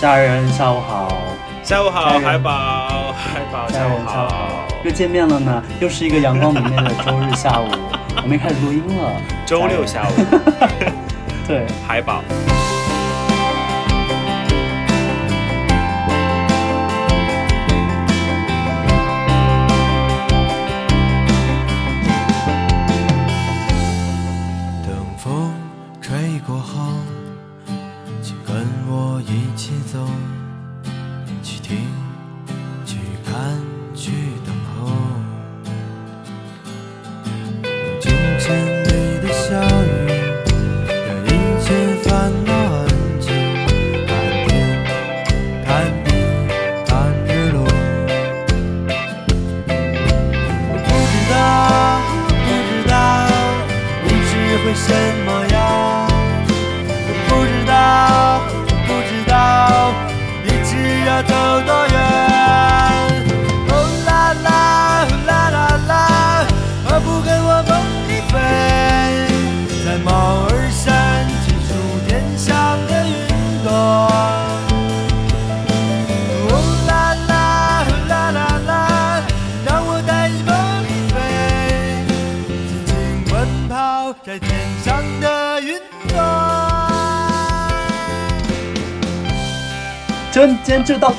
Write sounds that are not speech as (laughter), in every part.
家人下午好，下午好，海宝，海宝，下午好，，又见面了呢，又是一个阳光明媚的周日下午，我们开始录音了。(laughs) 周六下午，(laughs) 对，海宝，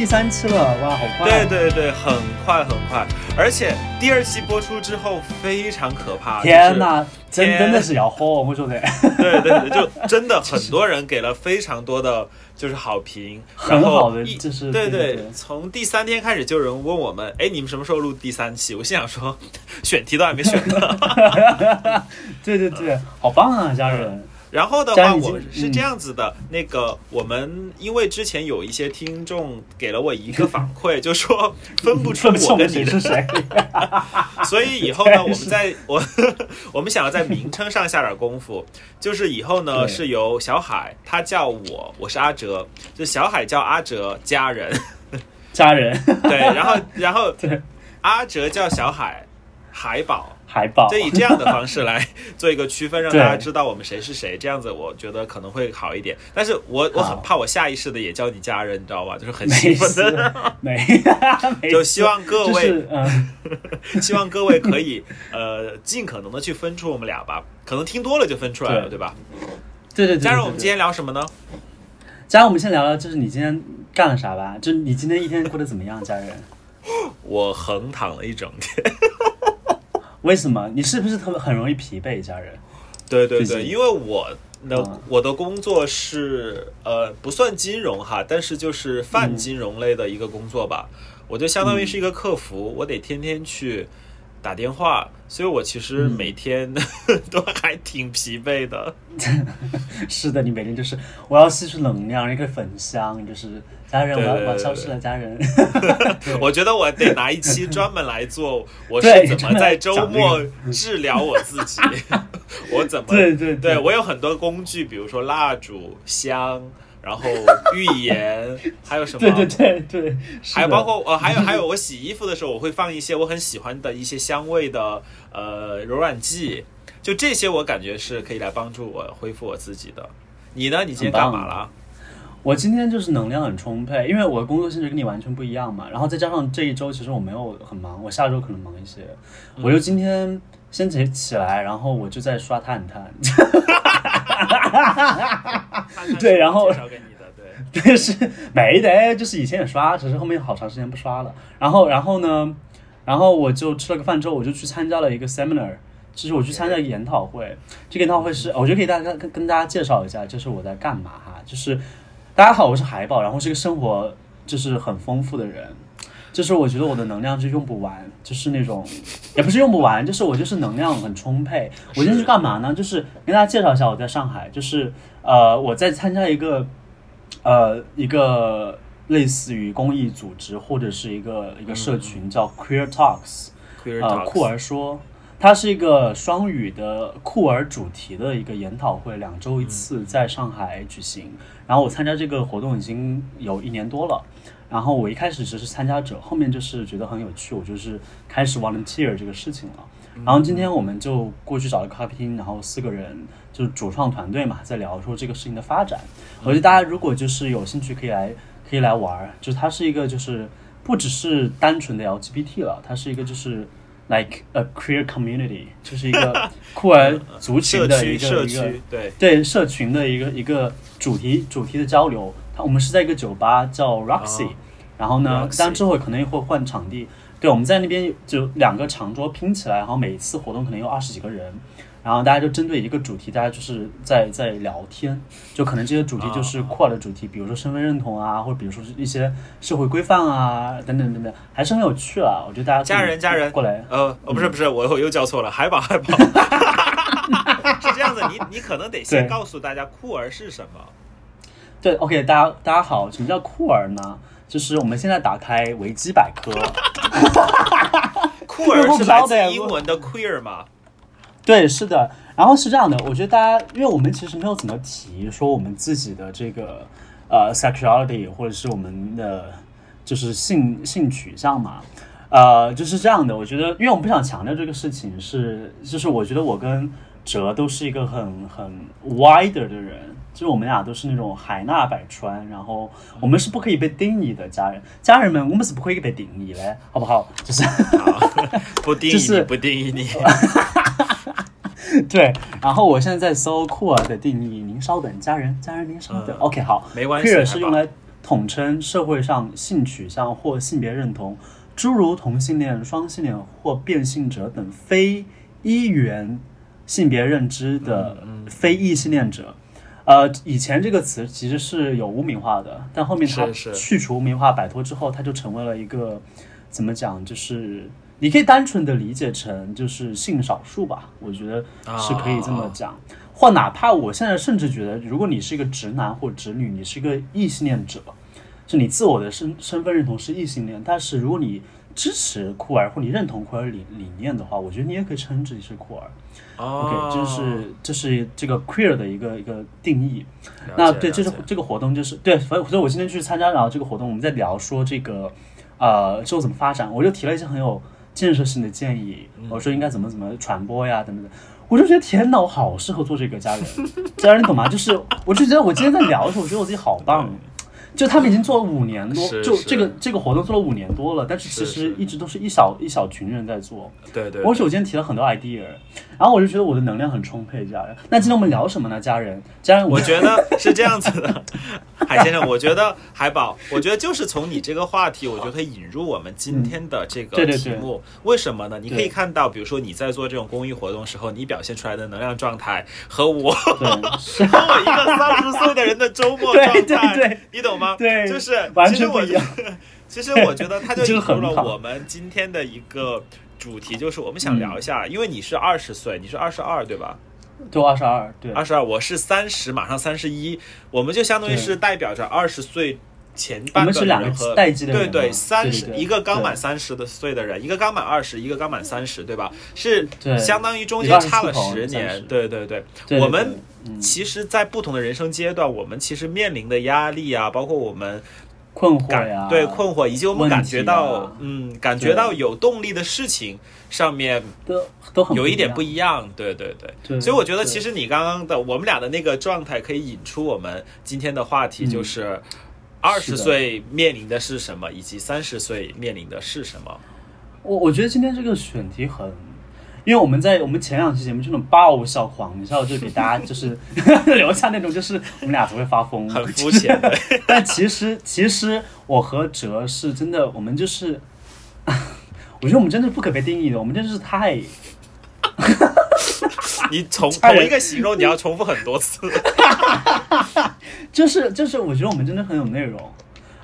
第三期了，哇，好快！对对对，很快很快，而且第二期播出之后非常可怕，天哪，真天真的是要火，我说的，对对对，就 (laughs) 真的很多人给了非常多的就是好评，然很好的，后一就是对对对，从第三天开始就有人问我们，哎，你们什么时候录第三期？我心想说，(laughs) 选题都还没选呢。(laughs) 对对对，好棒啊，家人。然后的话，我是这样子的，那个我们因为之前有一些听众给了我一个反馈，(laughs) 就说分不出我跟你是谁。(laughs) 所以以后呢，我们在 (laughs) 我我们想要在名称上下点功夫，就是以后呢是由小海他叫我，我是阿哲，就小海叫阿哲家人，家人，对，然后然后对。阿哲叫小海海宝。海报就。以这样的方式来做一个区分，让大家知道我们谁是谁，这样子我觉得可能会好一点。但是我我很怕我下意识的也叫你家人，你知道吧？就是很没兴奋的，，没，没 (laughs) 就希望各位就是嗯，(laughs) 希望各位可以呃尽可能的去分出我们俩吧，可能听多了就分出来了，对对吧？对对对。家人，对对我们今天聊什么呢？家人，我们先聊聊，就是你今天干了啥吧？就是你今天一天过得怎么样？家人，(laughs) 我横躺了一整天，为什么？你是不是特别很容易疲惫？家人，对对对，因为我的、嗯我的工作是呃不算金融哈，但是就是泛嗯金融类的一个工作吧，我就相当于是一个客服，我得天天去打电话，所以我其实嗯。每天 (laughs) 都还挺疲惫的。(laughs) 是的，你每天就是我要吸取能量，一个粉香，就是家人，我要消失了，家人。(laughs) 我觉得我得拿一期专门来做，我是怎么在周末治疗我自己，我怎么对对。对我有很多工具，比如说蜡烛、香，然后浴盐，还有什么？对对对对，还有包括呃，还有还有，我洗衣服的时候，我会放一些我很喜欢的一些香味的呃柔软剂，就这些我感觉是可以来帮助我恢复我自己的。你呢？你今天干嘛了？我今天就是能量很充沛，因为我的工作性质跟你完全不一样嘛。然后再加上这一周其实我没有很忙，我下周可能忙一些。嗯我就今天先起起来，然后我就在刷探探，(laughs) (laughs) 对然后介绍给你的，对，(laughs) 但，是没得，就是以前也刷，只是后面好长时间不刷了。然后，然后呢，然后我就吃了个饭之后，我就去参加了一个 seminar，就是我去参加一个研讨会。这个研讨会是，我觉得可以大家跟跟大家介绍一下，就是我在干嘛哈。就是大家好，我是海宝，然后是个生活就是很丰富的人。就是我觉得我的能量就用不完，就是那种，也不是用不完，就是我就是能量很充沛。我今天去干嘛呢？就是跟大家介绍一下我在上海，就是呃我在参加一个呃一个类似于公益组织或者是一个一个社群叫 Queer Talks，Queer 呃，酷儿说，它是一个双语的酷儿主题的一个研讨会，两周一次，在上海举行。然后我参加这个活动已经有一年多了。然后我一开始只是参加者，后面就是觉得很有趣，我就是开始 volunteer 这个事情了。然后今天我们就过去找了个咖啡厅，然后四个人就是主创团队嘛，在聊说这个事情的发展。我觉得大家如果就是有兴趣，可以来可以来玩儿。就是它是一个就是不只是单纯的 LGBT 了，它是一个就是 like a queer community，就是一个酷儿族群的一个一个对，对社群的一个一个主题主题的交流。它我们是在一个酒吧叫 Roxy，、哦然后呢当然之后可能也会换场地。对，我们在那边就两个长桌拼起来，然后每一次活动可能有二十几个人，然后大家就针对一个主题，大家就是在在聊天，就可能这些主题就是啊酷儿的主题，比如说身份认同啊，或者比如说是一些社会规范啊，等等等等，还是很有趣啊。我觉得大家家人家人过来，呃，哦，不是不是，我我又叫错了，海宝海宝，(laughs) 是这样子，你你可能得先告诉大家酷儿是什么。对，OK，大家大家好，什么叫酷儿呢？就是我们现在打开维基百科，酷儿如果是来自英文的 queer 嘛？对，是的。然后是这样的，我觉得大家，因为我们其实没有怎么提说我们自己的这个呃 sexuality 或者是我们的就是性性取向嘛，呃，就是这样的。我觉得，因为我们不想强调这个事情是，就是我觉得我跟哲都是一个很很 wider 的人。就是我们俩都是那种海纳百川，然后我们是不可以被定义的家人，家人们，我们是不可以被定义的，好不好？就是，(laughs) 不定义就是你，不定义你。(laughs) 对，然后我现在在搜酷儿的定义，您稍等，家人，家人您稍等。嗯 OK，好，没关系 queer 是用来统称社会上性取向或性别认同，诸如同性恋、双性恋或变性者等非一元性别认知的非异性恋者。呃，以前这个词其实是有污名化的，但后面它去除污名化、摆脱之后，它就成为了一个怎么讲，就是你可以单纯的理解成就是性少数吧，我觉得是可以这么讲。或哪怕我现在甚至觉得，如果你是一个直男或直女，你是一个异性恋者，就你自我的身身份认同是异性恋，但是如果你支持酷儿或你认同酷儿理理念的话，我觉得你也可以称自己是酷儿。哦 OK，这是这是这个 queer 的一个一个定义。那对，解了解这是这个活动就是对，所以所以我今天去参加，然后这个活动我们在聊说这个呃之后怎么发展，我就提了一些很有建设性的建议，嗯我说应该怎么怎么传播呀等等等。我就觉得天哪，我好适合做这个家人，家人你懂吗？就是我就觉得我今天在聊的时候，我觉得我自己好棒。就他们已经做了五年多，就这个这个活动做了五年多了，但是其实一直都是一小一小群人在做。对对，我首先提了很多 idea，然后我就觉得我的能量很充沛，家人。那今天我们聊什么呢？家人，家人，我觉得是这样子的，海先生，我觉得海宝，我觉得就是从你这个话题，我觉得可以引入我们今天的这个题目。为什么呢？你可以看到，比如说你在做这种公益活动时候，你表现出来的能量状态和我 (laughs) 和我一个三十岁的人的周末状态，对对你懂吗？对就是完其实我全不一样。(laughs) 其实我觉得它就这引入了我们今天的一个主题，就是我们想聊一下，因为你是二十岁，你是二十二，对吧？就二十二，对，二十二，我是三十，马上三十一，我们就相当于是代表着二十岁前半我们是两个人和对对，三十一个刚满对三十的岁的人，一个刚满二十，一个刚满三十，对吧？是相当于中间差了20出头十年，对对对。我们其实，在不同的人生阶段，我们其实面临的压力啊，包括我们困惑感呀，对困惑，以及我们感觉到啊嗯，感觉到有动力的事情上面都都很有一点不一一样，对对对。对所以我觉得，其实你刚刚的我们俩的那个状态，可以引出我们今天的话题，嗯就是二十岁面临的是什么，以及三十岁面临的是什么。我我觉得今天这个选题很，因为我们在我们前两期节目这种爆笑狂笑，就给大家就是 (laughs) 留下那种就是我们俩只会发疯，很肤浅的。(laughs) 但其实其实我和哲是真的，我们就是，(laughs) 我觉得我们真的不可被定义的，我们真的是太你重家人同一个形容，你要重复很多次。就 (laughs) 是就是，我觉得我们真的很有内容，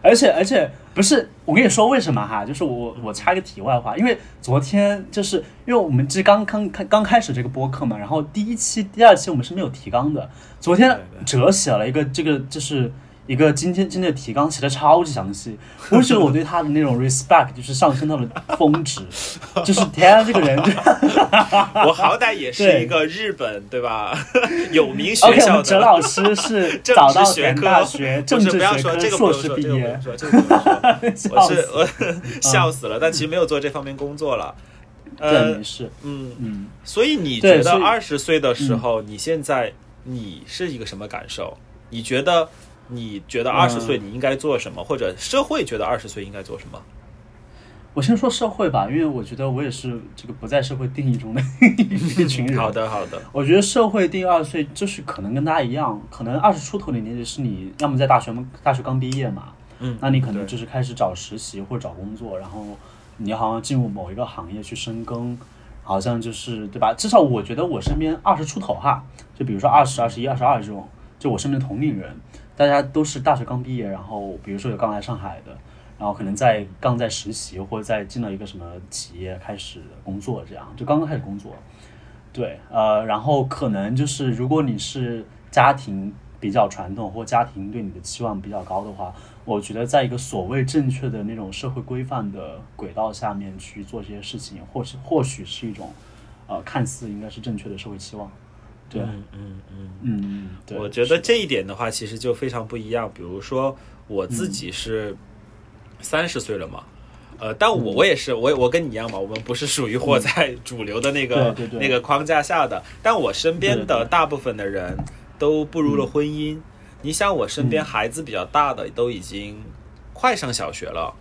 而且而且不是，我跟你说为什么哈？就是我我插一个题外话，因为昨天就是因为我们这刚刚开刚开始这个播客嘛，然后第一期、第二期我们是没有提纲的。昨天哲写了一个这个就是一个今天今天的提纲写的超级详细，我就觉得我对他的那种 respect 就是上升到了峰值，(laughs) 就是天啊，这个人就 (laughs) 我好歹也是一个日本对吧 (laughs) 有名学校的。老师是政早到田治学科大学政治学不要说这科硕士毕业用，说，这个不用说。我是我笑死了，但其实没有做这方面工作了。对，呃没，事，嗯，嗯。所以你觉得二十岁的时候，你现在你是一个什么感受？你觉得你觉得二十岁你应该做什么，或者社会觉得二十岁应该做什么？我先说社会吧，因为我觉得我也是这个不在社会定义中的一群人。(laughs) 好，的，好的，我觉得社会定义二十岁就是可能跟大家一样，可能二十出头的年纪是你要么在大学大学刚毕业嘛，嗯，那你可能就是开始找实习或者找工作，然后你好像进入某一个行业去深耕，好像就是对吧？至少我觉得我身边二十出头哈，就比如说二十二十一、二十二这种，就我身边的同龄人，大家都是大学刚毕业，然后比如说有刚来上海的，然后可能在刚在实习或者在进了一个什么企业开始工作，这样就刚刚开始工作。对，呃，然后可能就是如果你是家庭比较传统，或家庭对你的期望比较高的话，我觉得在一个所谓正确的那种社会规范的轨道下面去做这些事情，或是或许是一种，呃，看似应该是正确的社会期望。对，嗯嗯嗯。嗯，对，我觉得这一点的话，其实就非常不一样。比如说我自己是三十岁了嘛，呃，但我我也是，我我跟你一样嘛，我们不是属于活在主流的那个对对对。那个框架下的。但我身边的大部分的人都步入了婚姻。你想，我身边孩子比较大的都已经快上小学了，嗯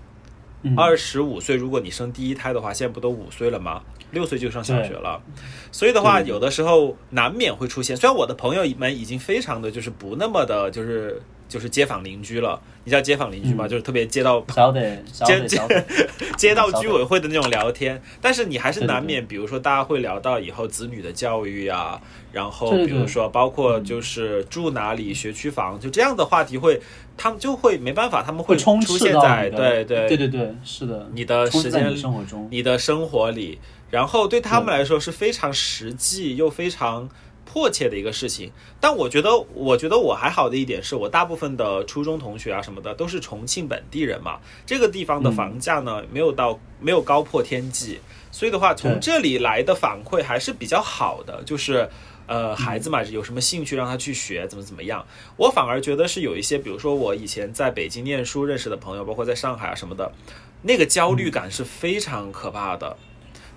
二十五岁，如果你生第一胎的话，现在不都五岁了吗？六岁就上小学了，所以的话，有的时候难免会出现。虽然我的朋友们已经非常的就是不那么的，就是就是街坊邻居了。你知道街坊邻居吗？嗯就是特别街道小得小得这小得，(laughs) 街道居委会的那种聊天，但是你还是难免，比如说大家会聊到以后子女的教育啊，然后比如说包括就是住哪里、学区房，就这样的话题会，他们就会没办法，他们会充出现在对对对对对，是的，你的时间生活中。你的生活里，然后对他们来说是非常实际又非常迫切的一个事情。但我觉得，我觉得我还好的一点是我大部分的初中同学啊什么的都是重庆本地人嘛，这个地方的房价呢、没有到没有高破天际，所以的话从这里来的反馈还是比较好的，就是。呃，孩子嘛，有什么兴趣让他去学，怎么怎么样？我反而觉得是有一些，比如说我以前在北京念书认识的朋友，包括在上海啊什么的，那个焦虑感是非常可怕的，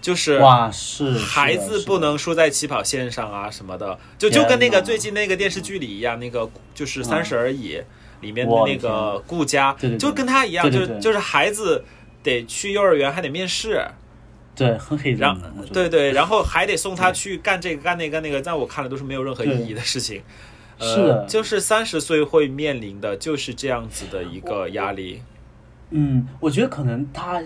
就是哇，是孩子不能输在起跑线上啊什么的，就就跟那个最近那个电视剧里一样，那个就是《三十而已》里面的那个顾佳就跟他一样，就就是孩子得去幼儿园还得面试，对很黑然人的，我觉得。对对，然后还得送他去干这个干那个干那个，在我看来都是没有任何意义的事情。呃，是的。就是三十岁会面临的就是这样子的一个压力。嗯，我觉得可能他，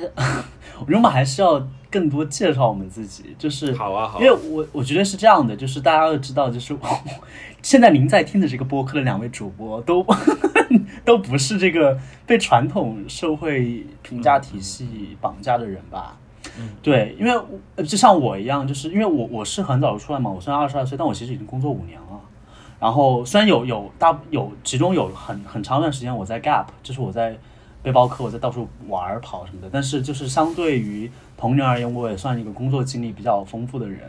我们还是要更多介绍我们自己，就是好啊，好啊因为我我觉得是这样的，就是大家要知道，就是现在您在听的这个播客的两位主播都 (laughs) 都不是这个被传统社会评价体系绑架的人吧。嗯对，因为呃就像我一样，就是因为我我是很早就出来嘛，我虽然二十二岁，但我其实已经工作五年了。然后虽然有有大有其中有很很长一段时间我在 Gap，就是我在背包客，我在到处玩儿跑什么的，但是就是相对于同龄而言，我也算一个工作经历比较丰富的人。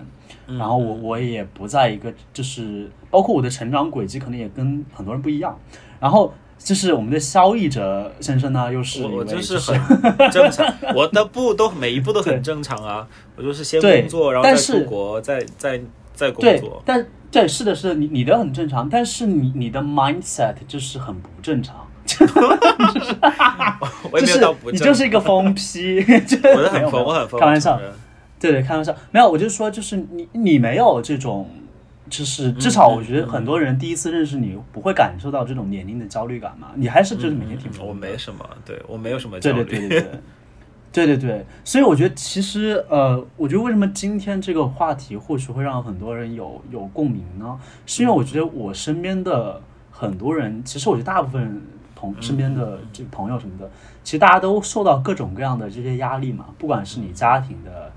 然后我我也不在一个就是包括我的成长轨迹，可能也跟很多人不一样。然后就是我们的萧逸哲先生呢，又是我就是是很 (laughs) 正常，我的步都每一步都很正常啊。我就是先工作，然后再出国，再再再工作，。但对是的是的，你你的很正常，但是你你的 mindset 就是很不正常。(laughs) 我也没有到不正，就是你就是一个疯批，(laughs) 就我的很疯，我很疯，开玩笑对对，开玩笑，没有，我就说，就是你你没有这种，就是至少我觉得很多人第一次认识你不会感受到这种年龄的焦虑感嘛，你还是就是每天挺嗯我没什么，对我没有什么焦虑。对对对对，(laughs) 对对。对，所以我觉得其实呃，我觉得为什么今天这个话题或许会让很多人有有共鸣呢？是因为我觉得我身边的很多人，其实我觉得大部分朋身边的这个朋友什么的，其实大家都受到各种各样的这些压力嘛，不管是你家庭的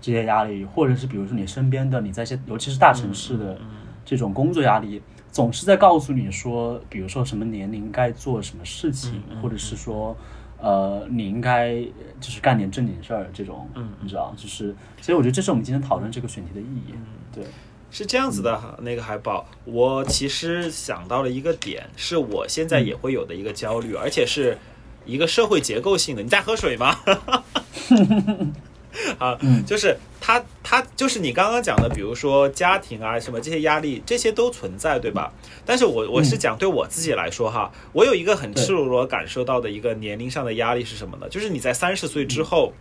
这些压力，或者是比如说你身边的你在一些尤其是大城市的这种工作压力。总是在告诉你说，比如说什么年龄该做什么事情，或者是说，呃，你应该就是干点正经事儿这种，嗯你知道，就是，所以我觉得这是我们今天讨论这个选题的意义。嗯对，是这样子的哈，那个海宝，我其实想到了一个点，是我现在也会有的一个焦虑，而且是一个社会结构性的。你在喝水吗？(laughs) 啊，就是他他就是你刚刚讲的，比如说家庭啊什么这些压力，这些都存在，对吧？但是我我是讲对我自己来说哈，我有一个很赤裸裸感受到的一个年龄上的压力是什么呢？就是你在三十岁之后，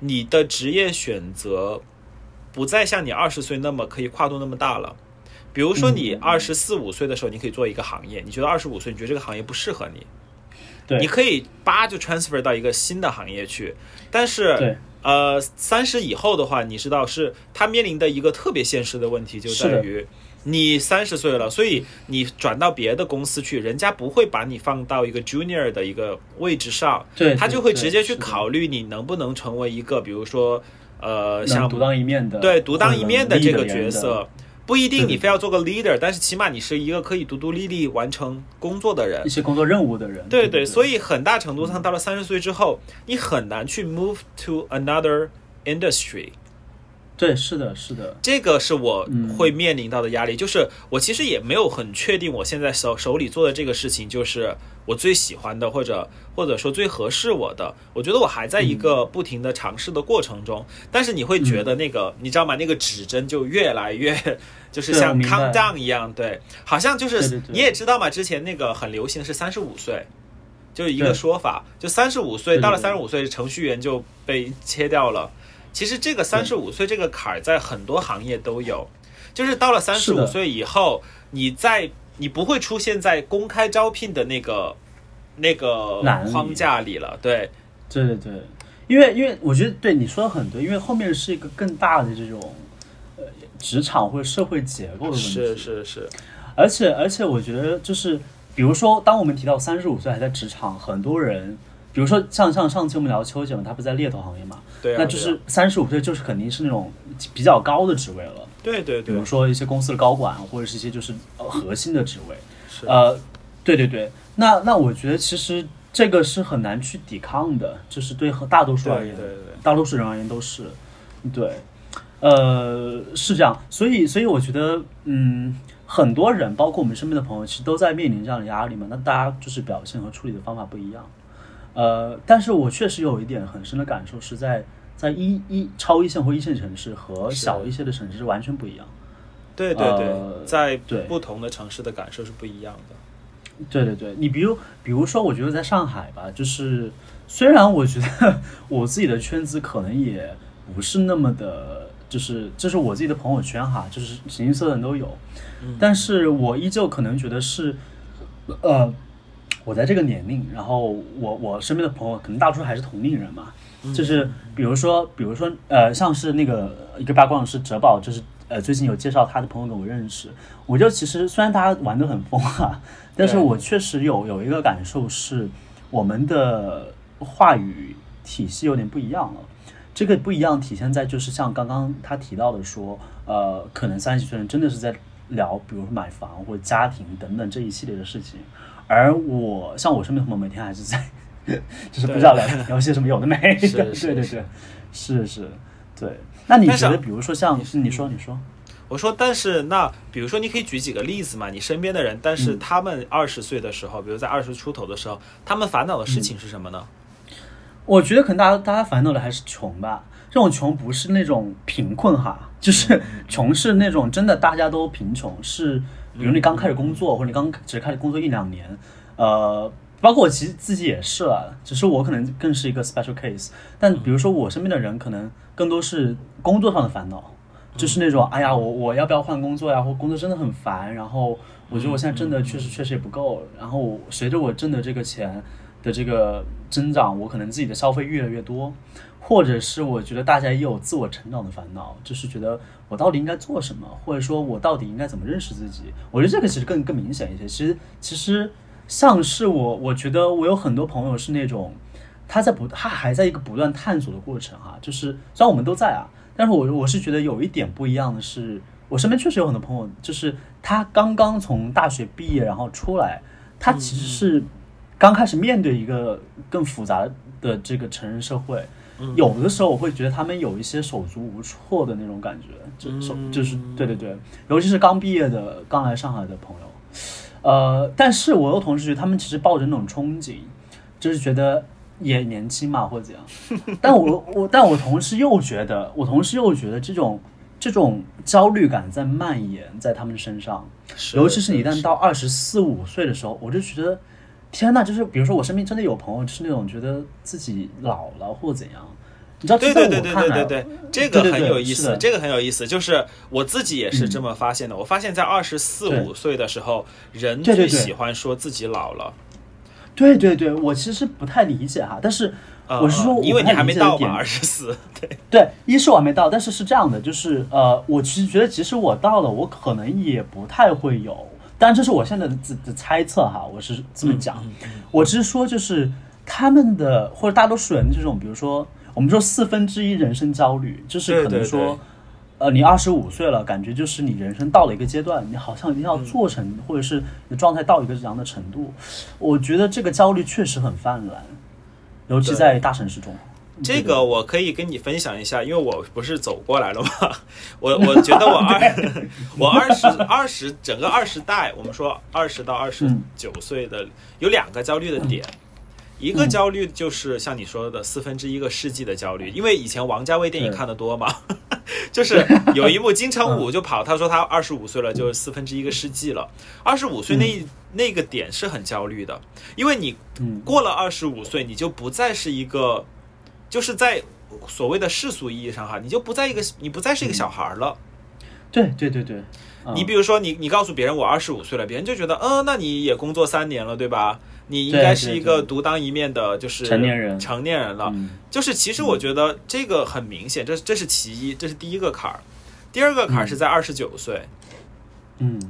你的职业选择不再像你二十岁那么可以跨度那么大了。比如说你二十四五岁的时候，你可以做一个行业，你觉得二十五岁你觉得这个行业不适合你，对，你可以叭就 transfer 到一个新的行业去，但是呃三十以后的话，你知道是他面临的一个特别现实的问题，就在于你三十岁了，所以你转到别的公司去，人家不会把你放到一个 junior 的一个位置上，对，他就会直接去考虑你能不能成为一个，比如说呃像能独当一面的，对独当一面的这个角色。不一定你非要做个 leader，但是起码你是一个可以独独立立完成工作的人一。些工作任务的人，对对对，所以很大程度上到了三十岁之后，你很难去 move to another industry。对是的，是的，这个是我嗯会面临到的压力，就是我其实也没有很确定我现在手手里做的这个事情就是我最喜欢的，或者或者说最合适我的。我觉得我还在一嗯个不停的尝试的过程中，但是你会觉得那个、你知道吗？那个指针就越来越就 (laughs) 是像对我明白 countdown 一样，对，好像就是你也知道嘛，之前那个很流行的是三十五岁。就是一个说法，就三十五岁到了三十五岁，程序员就被切掉了。其实这个三十五岁这个坎儿在很多行业都有，就是到了三十五岁以后，你在你不会出现在公开招聘的那个那个框架里了。对，对对对，因为因为我觉得对你说的很对，因为后面是一个更大的这种呃职场或者社会结构的问题，是是是，而且而且我觉得就是，比如说，当我们提到三十五岁还在职场，很多人，比如说像像上期我们聊秋姐嘛，她不在猎头行业嘛，对啊，那就是三十五岁就是肯定是那种比较高的职位了，对啊对对。对，比如说一些公司的高管或者是一些就是呃核心的职位，是。呃，对对对，那那我觉得其实这个是很难去抵抗的，就是对和大多数而言，对对对，大多数人而言都是，对，呃，是这样，所以所以我觉得，嗯，很多人，包括我们身边的朋友，其实都在面临这样的压力嘛。那大家就是表现和处理的方法不一样，呃，但是我确实有一点很深的感受，是在在一一超一线或一线城市和小一些的城市是完全不一样。对对对呃，在对不同的城市的感受是不一样的。对对对，你比如比如说，我觉得在上海吧，就是虽然我觉得 (laughs) 我自己的圈子可能也不是那么的，就是这是我自己的朋友圈哈，就是形形色色的人都有，嗯但是我依旧可能觉得是，呃，我在这个年龄，然后我我身边的朋友可能大多数还是同龄人嘛，就是比如说比如说呃，像是那个一个八卦是哲宝，就是呃最近有介绍他的朋友跟我认识，我就其实虽然大家玩的很疯啊，但是我确实有有一个感受是，我们的话语体系有点不一样了。这个不一样体现在就是像刚刚他提到的说，呃，可能三十岁人真的是在聊，比如说买房或者家庭等等这一系列的事情，而我像我身边的朋友每天还是在，(laughs) 就是不知道聊聊些什么有的没的，是对是是对对，是是，对。那你觉得，比如说像你说你说，我说，但是那比如说，你可以举几个例子嘛？你身边的人，但是嗯他们二十岁的时候，比如在二十出头的时候，他们烦恼的事情是什么呢？我觉得可能大家大家烦恼的还是穷吧。这种穷不是那种贫困哈，就是穷是那种真的大家都贫穷，是比如你刚开始工作，或者你刚只开始工作一两年，呃，包括我其实自己也是啊，只是我可能更是一个 special case。但比如说我身边的人，可能更多是工作上的烦恼，就是那种哎呀，我我要不要换工作呀？或工作真的很烦，然后我觉得我现在挣的确实确实也不够，然后随着我挣的这个钱的这个增长，我可能自己的消费越来越多，或者是我觉得大家也有自我成长的烦恼，就是觉得我到底应该做什么，或者说我到底应该怎么认识自己。我觉得这个其实更更明显一些。其实其实像是我，我觉得我有很多朋友是那种他在不他还在一个不断探索的过程哈、就是虽然我们都在啊，但是我我是觉得有一点不一样的是，我我身边确实有很多朋友，就是他刚刚从大学毕业，然后出来，他其实是刚开始面对一个更复杂的这个成人社会。有的时候我会觉得他们有一些手足无措的那种感觉，就手就是对对对，尤其是刚毕业的、刚来上海的朋友。呃，但是我又同事觉得他们其实抱着那种憧憬，就是觉得也年轻嘛或者怎样。(laughs) 但我我但我同时又觉得，我同时又觉得这种这种焦虑感在蔓延在他们身上，尤其是你一旦到二十四五岁的时候，我就觉得天呐，就是比如说我身边真的有朋友，就是那种觉得自己老了或怎样。你知道，对对对对对对对，这个很有意思，这个很有意思。就是我自己也是这么发现的。我发现，在二十四对五岁的时候，人最喜欢说自己老了。对对对，我其实不太理解哈，但是呃我是说，因为你还没到嘛，嘛，二十四。对，对，一是我还没到，但是是这样的，就是呃，我其实觉得，即使我到了，我可能也不太会有，当然这是我现在的自的猜测哈，我是这么讲，我只是说就是他们的或者大多数人这种，比如说我们说四分之一人生焦虑，就是可能说。对呃，你二十五岁了，感觉就是你人生到了一个阶段，你好像一定要做成，或者是你的状态到一个这样的程度。我觉得这个焦虑确实很泛滥，尤其在大城市中。这个我可以跟你分享一下，因为我不是走过来了吗？(laughs) 我我觉得我 (laughs) 二 (laughs) 我二十二十整个二十代，我们说二十到二十九岁的有两个焦虑的点，一个焦虑就是像你说的四分之一个世纪的焦虑，因为以前王家卫电影看的多嘛，就是有一部金城武就跑，他说他二十五岁了，就是四分之一个世纪了。二十五岁那一、那个点是很焦虑的，因为你嗯。过了二十五岁，你就不再是一个，就是在所谓的世俗意义上哈，你就不在一个，你不再是一个小孩儿了。对对对对，嗯。你比如说你，你告诉别人我二十五岁了，别人就觉得，嗯、那你也工作三年了，对吧？你应该是一个独当一面的，就是成年人。成年人了。嗯。就是其实我觉得这个很明显，这这是其一，这是第一个坎儿。第二个坎儿是在二十九岁，嗯。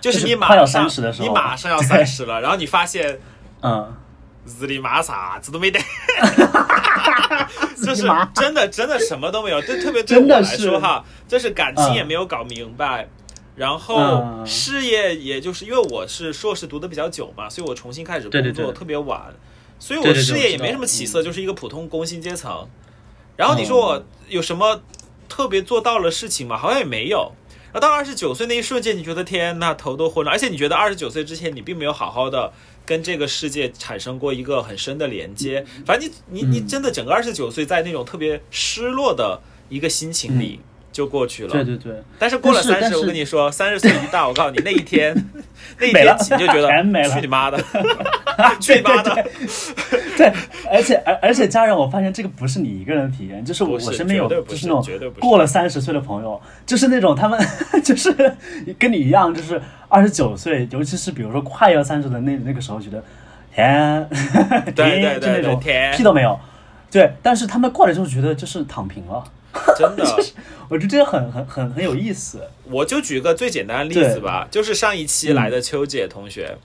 就是你马上30的时候。你马上要三十了，然后你发现 (laughs) 嗯，日里马啥子都没得，(laughs) (laughs) 就是真的真的什么都没有。对，特别对我来真的是说哈，就是感情嗯也没有搞明白。然后嗯事业也就是因为我是硕士读的比较久嘛，所以我重新开始工作特别晚，所以我事业也没什么起嗯色，就是一个普通工薪阶层。然后你说我有什么特别做到了事情吗？好像也没有。然后到二十九岁那一瞬间，你觉得天呐，头都昏了，而且你觉得二十九岁之前你并没有好好的跟这个世界产生过一个很深的连接。反正你你你嗯。真的整个二十九岁在那种特别失落的一个心情里就过去了。对对对，但是过了三十，我跟你说，三十岁 (laughs) 一到，我告诉你，那一天，(laughs) 那一天起你就觉得 (laughs) 全没了。去你妈的，去你妈的！对，而且而而且家人，我发现这个不是你一个人的体验，就是我是我身边有不就是是那种过了三十岁的朋友，就是那种他们就是跟你一样，就是二十九岁，尤其是比如说快要三十的那那个时候，觉得天，对对对就那种屁都没有。对，但是他们过来之后觉得就是躺平了，(laughs) 真的，我觉得这个很很很很有意思。我就举个最简单的例子吧，就是上一期来的秋姐同学。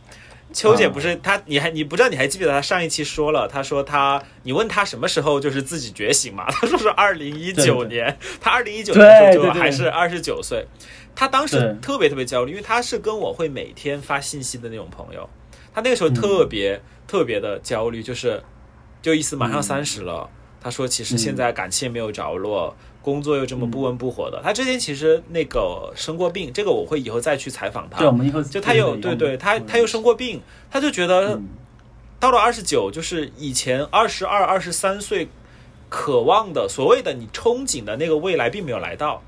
秋姐不是她，你还你不知道你还记不记得她上一期说了，她说她你问她什么时候就是自己觉醒嘛？(laughs) 她说是二零一九年，她二零一九年的时候就还是二十九岁，她当时特别特别焦虑，因为她是跟我会每天发信息的那种朋友，她那个时候特别、特别的焦虑，就是就意思马上三十了，她说其实现在感情也没有着落。工作又这么不温不火的，他之前其实那个生过病，这个我会以后再去采访他。对，我们以后就他有对对，他他又生过病，他就觉得嗯到了二十九，就是以前二十二、二十三岁渴望的所谓的你憧憬的那个未来，并没有来到。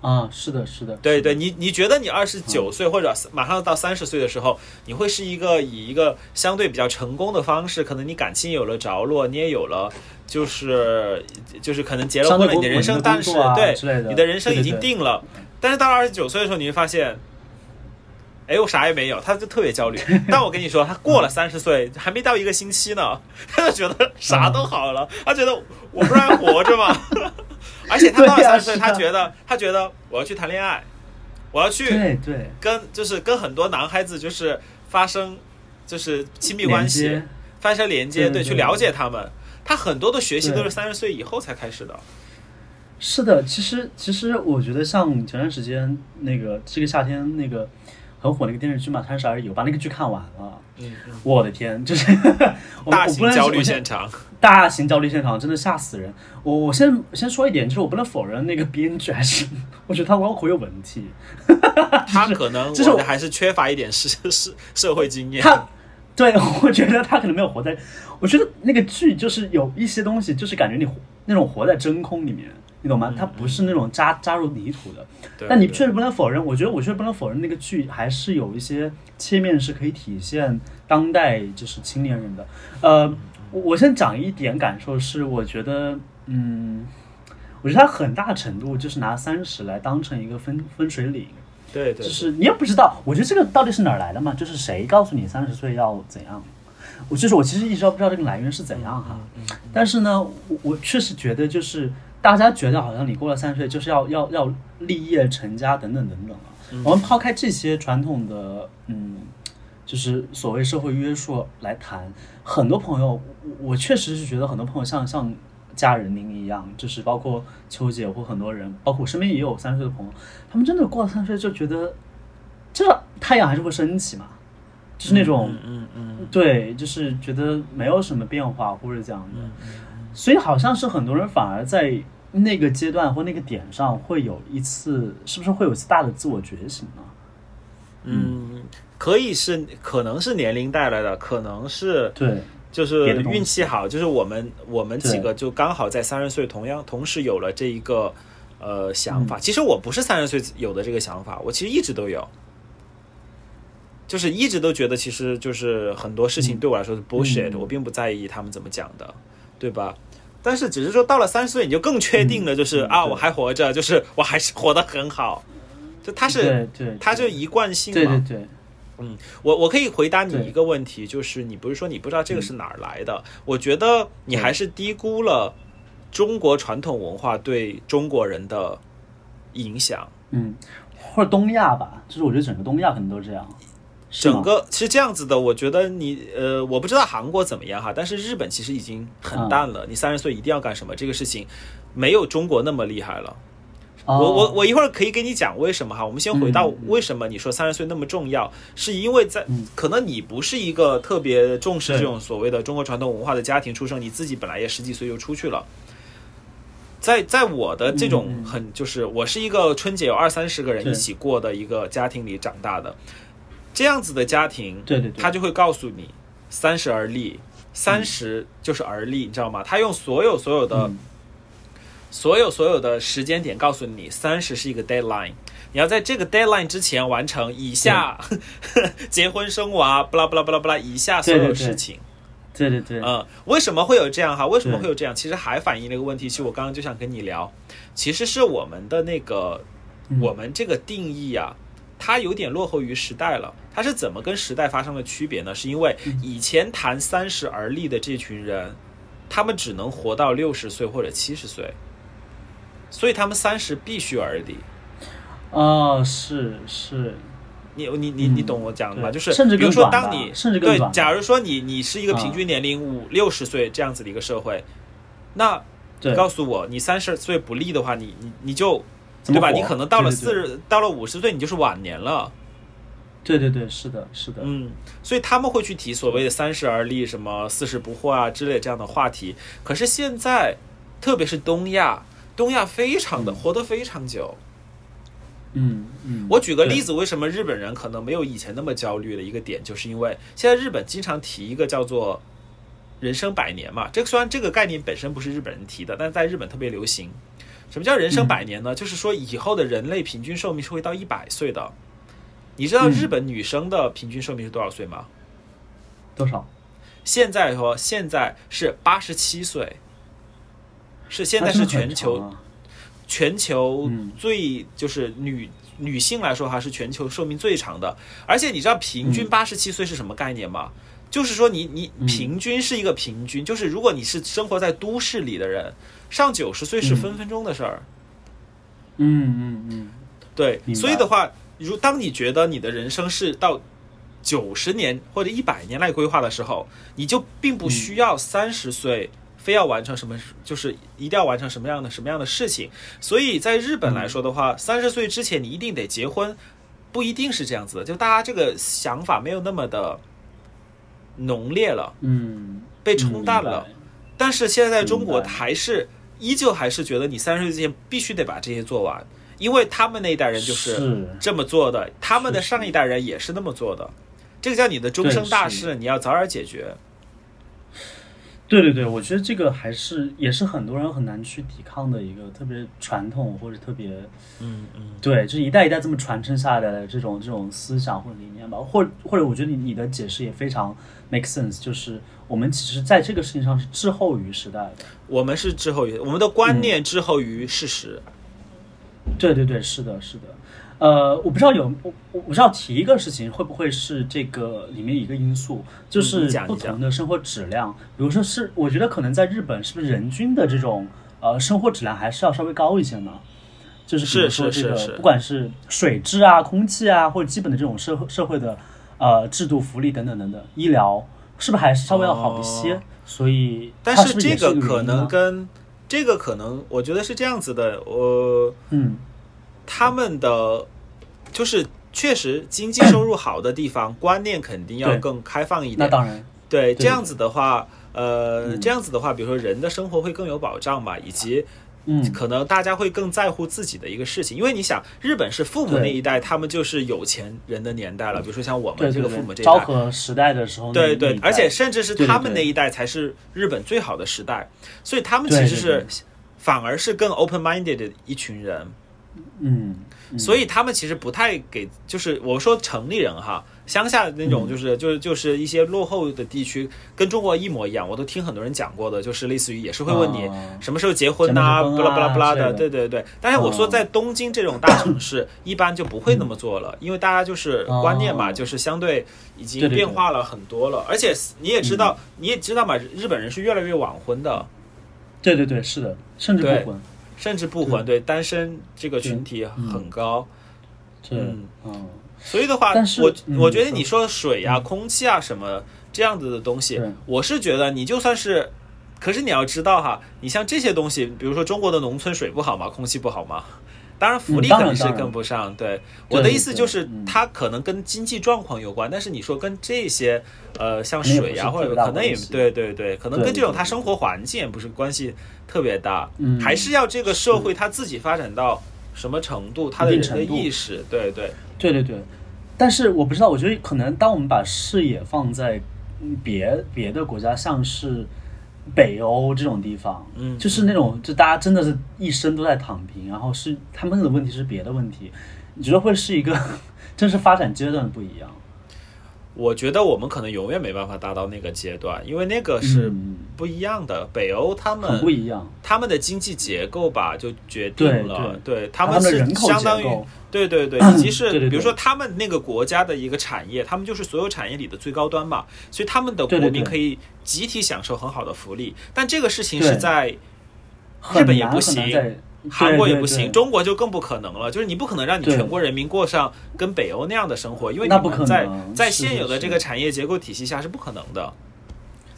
啊，是的，是的，对对，你你觉得你二十九岁或者马上到三十岁的时候，你会是一个以一个相对比较成功的方式，可能你感情有了着落，你也有了。就是就是可能结了婚了，你的人生但是对你的人生已经定了，但是到二十九岁的时候，你会发现，哎，我啥也没有，他就特别焦虑。但我跟你说，他过了 (laughs) 三十岁，还没到一个星期呢，他就觉得啥都好了，他觉得我不是还活着吗？而且他到了三十岁，他觉得他觉得我要去谈恋爱，我要去对对，跟就是跟很多男孩子就是发生就是亲密关系，发生连接，对对去了解他们。他很多的学习都是对三十岁以后才开始的。是的，其实其实我觉得像前段时间那个这个夏天那个很火那个电视剧嘛，《三十而已》，我把那个剧看完了。嗯嗯，我的天，就是 (laughs) 我 (laughs) 大型焦虑现场，大型焦虑现场真的吓死人。我我先先说一点，就是我不能否认那个编剧还是，(laughs) 我觉得他脑壳有问题。他可能就是还是缺乏一点社社社会经验。他对我觉得他可能没有活在，我觉得那个剧就是有一些东西，就是感觉你活那种活在真空里面，你懂吗？它不是那种扎扎入泥土的。但你确实不能否认，我觉得我确实不能否认那个剧还是有一些切面是可以体现当代就是青年人的。呃，我我先讲一点感受是，我觉得，嗯，我觉得它很大程度就是拿三十来当成一个分分水岭。对对，就是你也不知道，我觉得这个到底是哪儿来的嘛？就是谁告诉你三十岁要怎样？我就是我其实一直都不知道这个来源是怎样哈。但是呢，我我确实觉得就是大家觉得好像你过了三十岁就是要要要立业成家等等等等了。我们抛开这些传统的嗯，就是所谓社会约束来谈，很多朋友我我确实是觉得很多朋友像像家人您一样，就是包括秋姐或很多人，包括我身边也有三十岁的朋友，他们真的过了三十岁就觉得，这太阳还是会升起嘛，就是那种、嗯嗯嗯对，就是觉得没有什么变化或者这样的，所以好像是很多人反而在那个阶段或那个点上会有一次，是不是会有一次大的自我觉醒呢？嗯，可以是可能是年龄带来的，可能是对，就是运气好，就是我们我们几个就刚好在三十岁同样同时有了这一个呃想法。其实我不是三十岁有的这个想法，我其实一直都有，就是一直都觉得其实就是很多事情对我来说是 bullshit，、嗯我并不在意他们怎么讲的，对吧？但是只是说到了三十岁，你就更确定了，就是、啊，我还活着，就是我还是活得很好，就他是对对，它就一贯性嘛。对对对，我我可以回答你一个问题，就是你不是说你不知道这个是哪儿来的？我觉得你还是低估了中国传统文化对中国人的影响。嗯，或者东亚吧，就是我觉得整个东亚可能都这样，整个是这样子的，我觉得你呃，我不知道韩国怎么样哈，但是日本其实已经很淡了。你三十岁一定要干什么？这个事情没有中国那么厉害了。哦我我我一会儿可以给你讲为什么哈。我们先回到为什么你说三十岁那么重要，是因为在嗯可能你不是一个特别重视这种所谓的中国传统文化的家庭出生，你自己本来也十几岁就出去了。在在我的这种很就是我是一个春节有二三十个人一起过的一个家庭里长大的，这样子的家庭，对对对，他就会告诉你三十而立，三十就是而立，你知道吗？他用所有所有的、嗯。所有所有的时间点告诉你，三十是一个 deadline，你要在这个 deadline 之前完成以下 (laughs) 结婚生娃，不啦不啦不啦不啦以下所有事情。对对对，嗯，为什么会有这样哈？为什么会有这样？其实还反映了一个问题，其实我刚刚就想跟你聊，其实是我们的那个、嗯。我们这个定义啊，它有点落后于时代了。它是怎么跟时代发生了区别呢？是因为嗯以前谈三十而立的这群人，他们只能活到六十岁或者七十岁，所以他们三十必须而立。哦，是是，你你你嗯你懂我讲的吗？对就是比如说，当你甚至更对假如说你你是一个平啊均年龄五六十岁这样子的一个社会，那你告诉我，你三十岁不立的话，你你你就对吧？你可能到了四十，到了五十岁，你就是晚年了。对对对，是的，是的，嗯，所以他们会去提所谓的三十而立、什么四十不惑啊之类这样的话题。可是现在，特别是东亚，东亚非常的嗯活得非常久。嗯嗯，我举个例，子，为什么日本人可能没有以前那么焦虑的一个点，就是因为现在日本经常提一个叫做“人生百年”嘛。这个虽然这个概念本身不是日本人提的，但是在日本特别流行。什么叫人生百年呢？就是说以后的人类平均寿命是会到一百岁的。你知道嗯日本女生的平均寿命是多少岁吗？多少？现在说现在是八十七岁，是现在是全球全球嗯最就是女、女性来说还是全球寿命最长的，而且你知道平均嗯八十七岁是什么概念吗？就是说你你嗯平均是一个平均，就是如果你是生活在都市里的人，上九十岁是嗯分分钟的事儿。嗯嗯嗯，对，所以的话，如当你觉得你的人生是到九十年或者一百年来规划的时候，你就并不需要三十岁非要完成什么，就是一定要完成什么样的什么样的事情。所以在日本来说的话，三十岁之前你一定得结婚，不一定是这样子的。就大家这个想法没有那么的浓烈了，嗯，被冲淡了。但是现在在中国还是依旧还是觉得你三十岁之前必须得把这些做完，因为他们那一代人就是是这么做的，他们的上一代人也是那么做的。这个叫你的终生大事，你要早点解决。对对对，我觉得这个还是也是很多人很难去抵抗的一个特别传统或者特别嗯嗯，对，就是一代一代这么传承下来的这种这种思想或者理念吧，或或者我觉得你你的解释也非常 make sense，就是我们其实在这个事情上是滞后于时代的。我们是滞后于我们的观念滞后于事实。对对对，是的，是的。呃，我不知道有我我不知道提一个事情会不会是这个里面一个因素，就嗯是不同的生活质量。比如说是，我觉得可能在日本是不是人均的这种呃生活质量还是要稍微高一些呢？就是比如是说这个，是是是不管是水质啊、空气啊，或者基本的这种社会社会的呃制度、福利等等等等，医疗是不是还是稍微要好一些？哦所以但是这个个可能跟这个可能，我觉得是这样子的。我嗯他们的就是确实经济收入好的地方，观念肯定要更开放一点。那当然。对，这样子的话，呃，嗯。这样子的话，比如说人的生活会更有保障吧，以及嗯。可能大家会更在乎自己的一个事情，因为你想，日本是父母那一代，他们就是有钱人的年代了，比如说像我们这个父母这一代。和时代的时候，对对而且甚至是他们那一代才是日本最好的时代，所以他们其实对是反而是更 open minded 的一群人，嗯，嗯。所以他们其实不太给，就是我说城里人哈，乡下那种嗯。就是、就是就是一些落后的地区，跟中国一模一样，我都听很多人讲过的，就是类似于也是会问你哦。什么时候结婚呐、什么时候不啦不啦不啦的，对对对。但是我说哦。在东京这种大城市，(coughs) 一般就不会那么做了，因为大家就是观念嘛，哦。就是相对已经变化了很多了，而且你也知道，你也知道嘛，日本人是越来越晚婚的。对对对，是的，甚至对。不婚，甚至不婚，对。单身这个群体很高，对，嗯。嗯，所以的话，我嗯我觉得你说。水呀、空气啊什么这样子的东西，我是觉得你就算是，可是你要知道哈，你像这些东西，比如说中国的农村水不好吗？空气不好吗？当然，福利肯定是跟不上。对。对我的意思就是它可能跟经济状况有关，但是你说跟这些呃，像水啊，不是特别大或者可能也对对对，可能跟这种对。对他生活环境也不是关系特别大，嗯。还是要这个社会它自己发展到什么程度，他的人的意识，对对。对对对，但是我不知道，我觉得可能当我们把视野放在嗯别别的国家，像是北欧这种地方，嗯就是那种就大家真的是一生都在躺平，然后是他们的问题是别的问题，你觉得会是一个 (laughs) 真是发展阶段不一样？我觉得我们可能永远没办法达到那个阶段，因为那个是嗯。不一样的。北欧他很们不一样，他们的经济结构吧，就决定了，对他们是相当于对对对，以及 (clears throat) 是比如说他们那个国家的一个产业，他们就是所有产业里的最高端嘛，所以他们的国民可以集体享受很好的福利。但这个事情是在日本也不行。在韩国也不行，中国就更不可能了。就是你不可能让你全国人民过上跟北欧那样的生活，因为你那不可们在能在是是是现有的这个产业结构体系下是不可能的。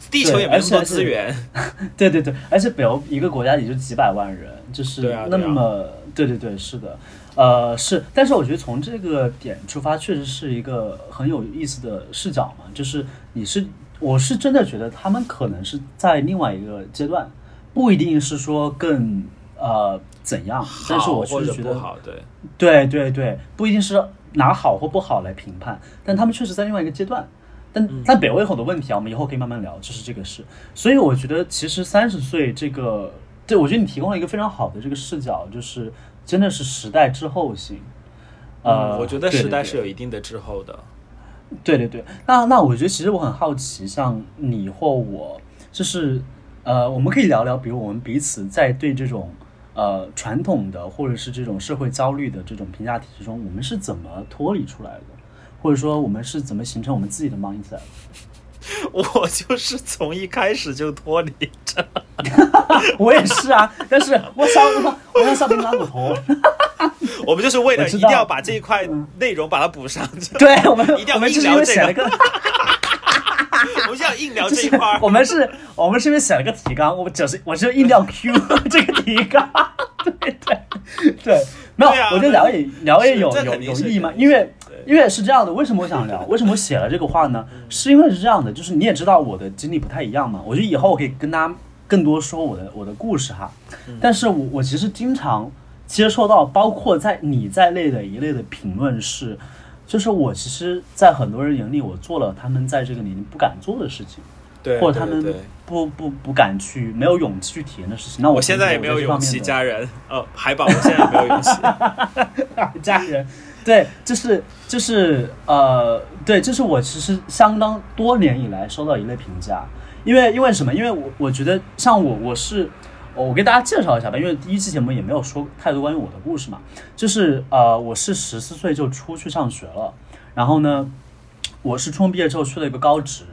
地球也没那么多资源，(laughs) 对对对，而且北欧一个国家也就几百万人，就是那么对对对，是的，呃是，但是我觉得从这个点出发，确实是一个很有意思的视角嘛，就是你是我是真的觉得他们可能是在另外一个阶段，不一定是说更呃怎样，但是我好或确实觉得好，对。对对对，不一定是拿好或不好来评判，但他们确实在另外一个阶段。但嗯但北欧有很多问题啊，我们以后可以慢慢聊，就是这个事。所以我觉得其实三十岁这个，对我觉得你提供了一个非常好的这个视角，就是真的是时代滞后性。呃，嗯，我觉得时代是有一定的滞后的。对对对，那那我觉得其实我很好奇，像你或我，就是呃，我们可以聊聊，比如我们彼此在对这种呃传统的或者是这种社会焦虑的这种评价体系中，我们是怎么脱离出来的，或者说我们是怎么形成我们自己的 mindset？(laughs) 我就是从一开始就脱离着，(laughs) 我也是啊，但是我想我想小兵拉过头，(laughs) 我们就是为了一定要把这一块内容把它补上去。对我们一定要我们就了个，(laughs) 我们就要硬聊这一块儿。我们是，我们是因为写了个提纲，我们只是我是硬聊 Q (laughs) 这个提纲，(laughs) 对对对，没有，啊我觉得聊也聊也有有有意义吗？因为因为是这样的，为什么我想聊？为什么我写了这个话呢？是因为是这样的，就是你也知道我的经历不太一样嘛，我觉得以后我可以跟大家更多说我的我的故事哈。但是我我其实经常接受到，包括在你在内的一类的评论是，就是我其实，在很多人眼里，我做了他们在这个年龄不敢做的事情。对，或者他们不不不敢去，没有勇气去体验的事情。那我我现在也没有勇气，家人，呃，海宝，我现在也没有勇气。(laughs) 家人，对，就是就是呃，对，这是我其实相当多年以来收到一类评价，因为因为什么？因为我我觉得像我我是。我给大家介绍一下吧，因为第一期节目也没有说太多关于我的故事嘛，就是呃，我是十四岁就出去上学了，然后呢，我是初中毕业之后去了一个高职，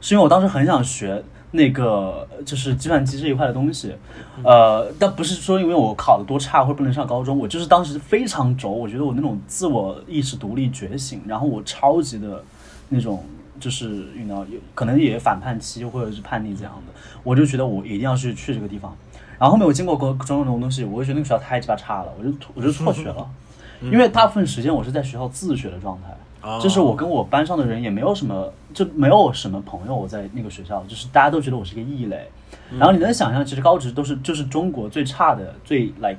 是因为我当时很想学那个就是计算机这一块的东西，呃，但不是说因为我考的多差或者不能上高中，我就是当时非常轴，我觉得我那种自我意识独立觉醒，然后我超级的那种就是你知道有可能也反叛期或者是叛逆这样的，我就觉得我一定要去去这个地方。然后后面我经过各种种种东西，我就觉得那个学校太鸡巴差了，我就我就辍学了，因为大部分时间我是在学校自学的状态。哦就是我跟我班上的人也没有什么，就没有什么朋友。我在那个学校，就是大家都觉得我是个异类。然后你能想象，其实高职都是就是中国最差的、最 like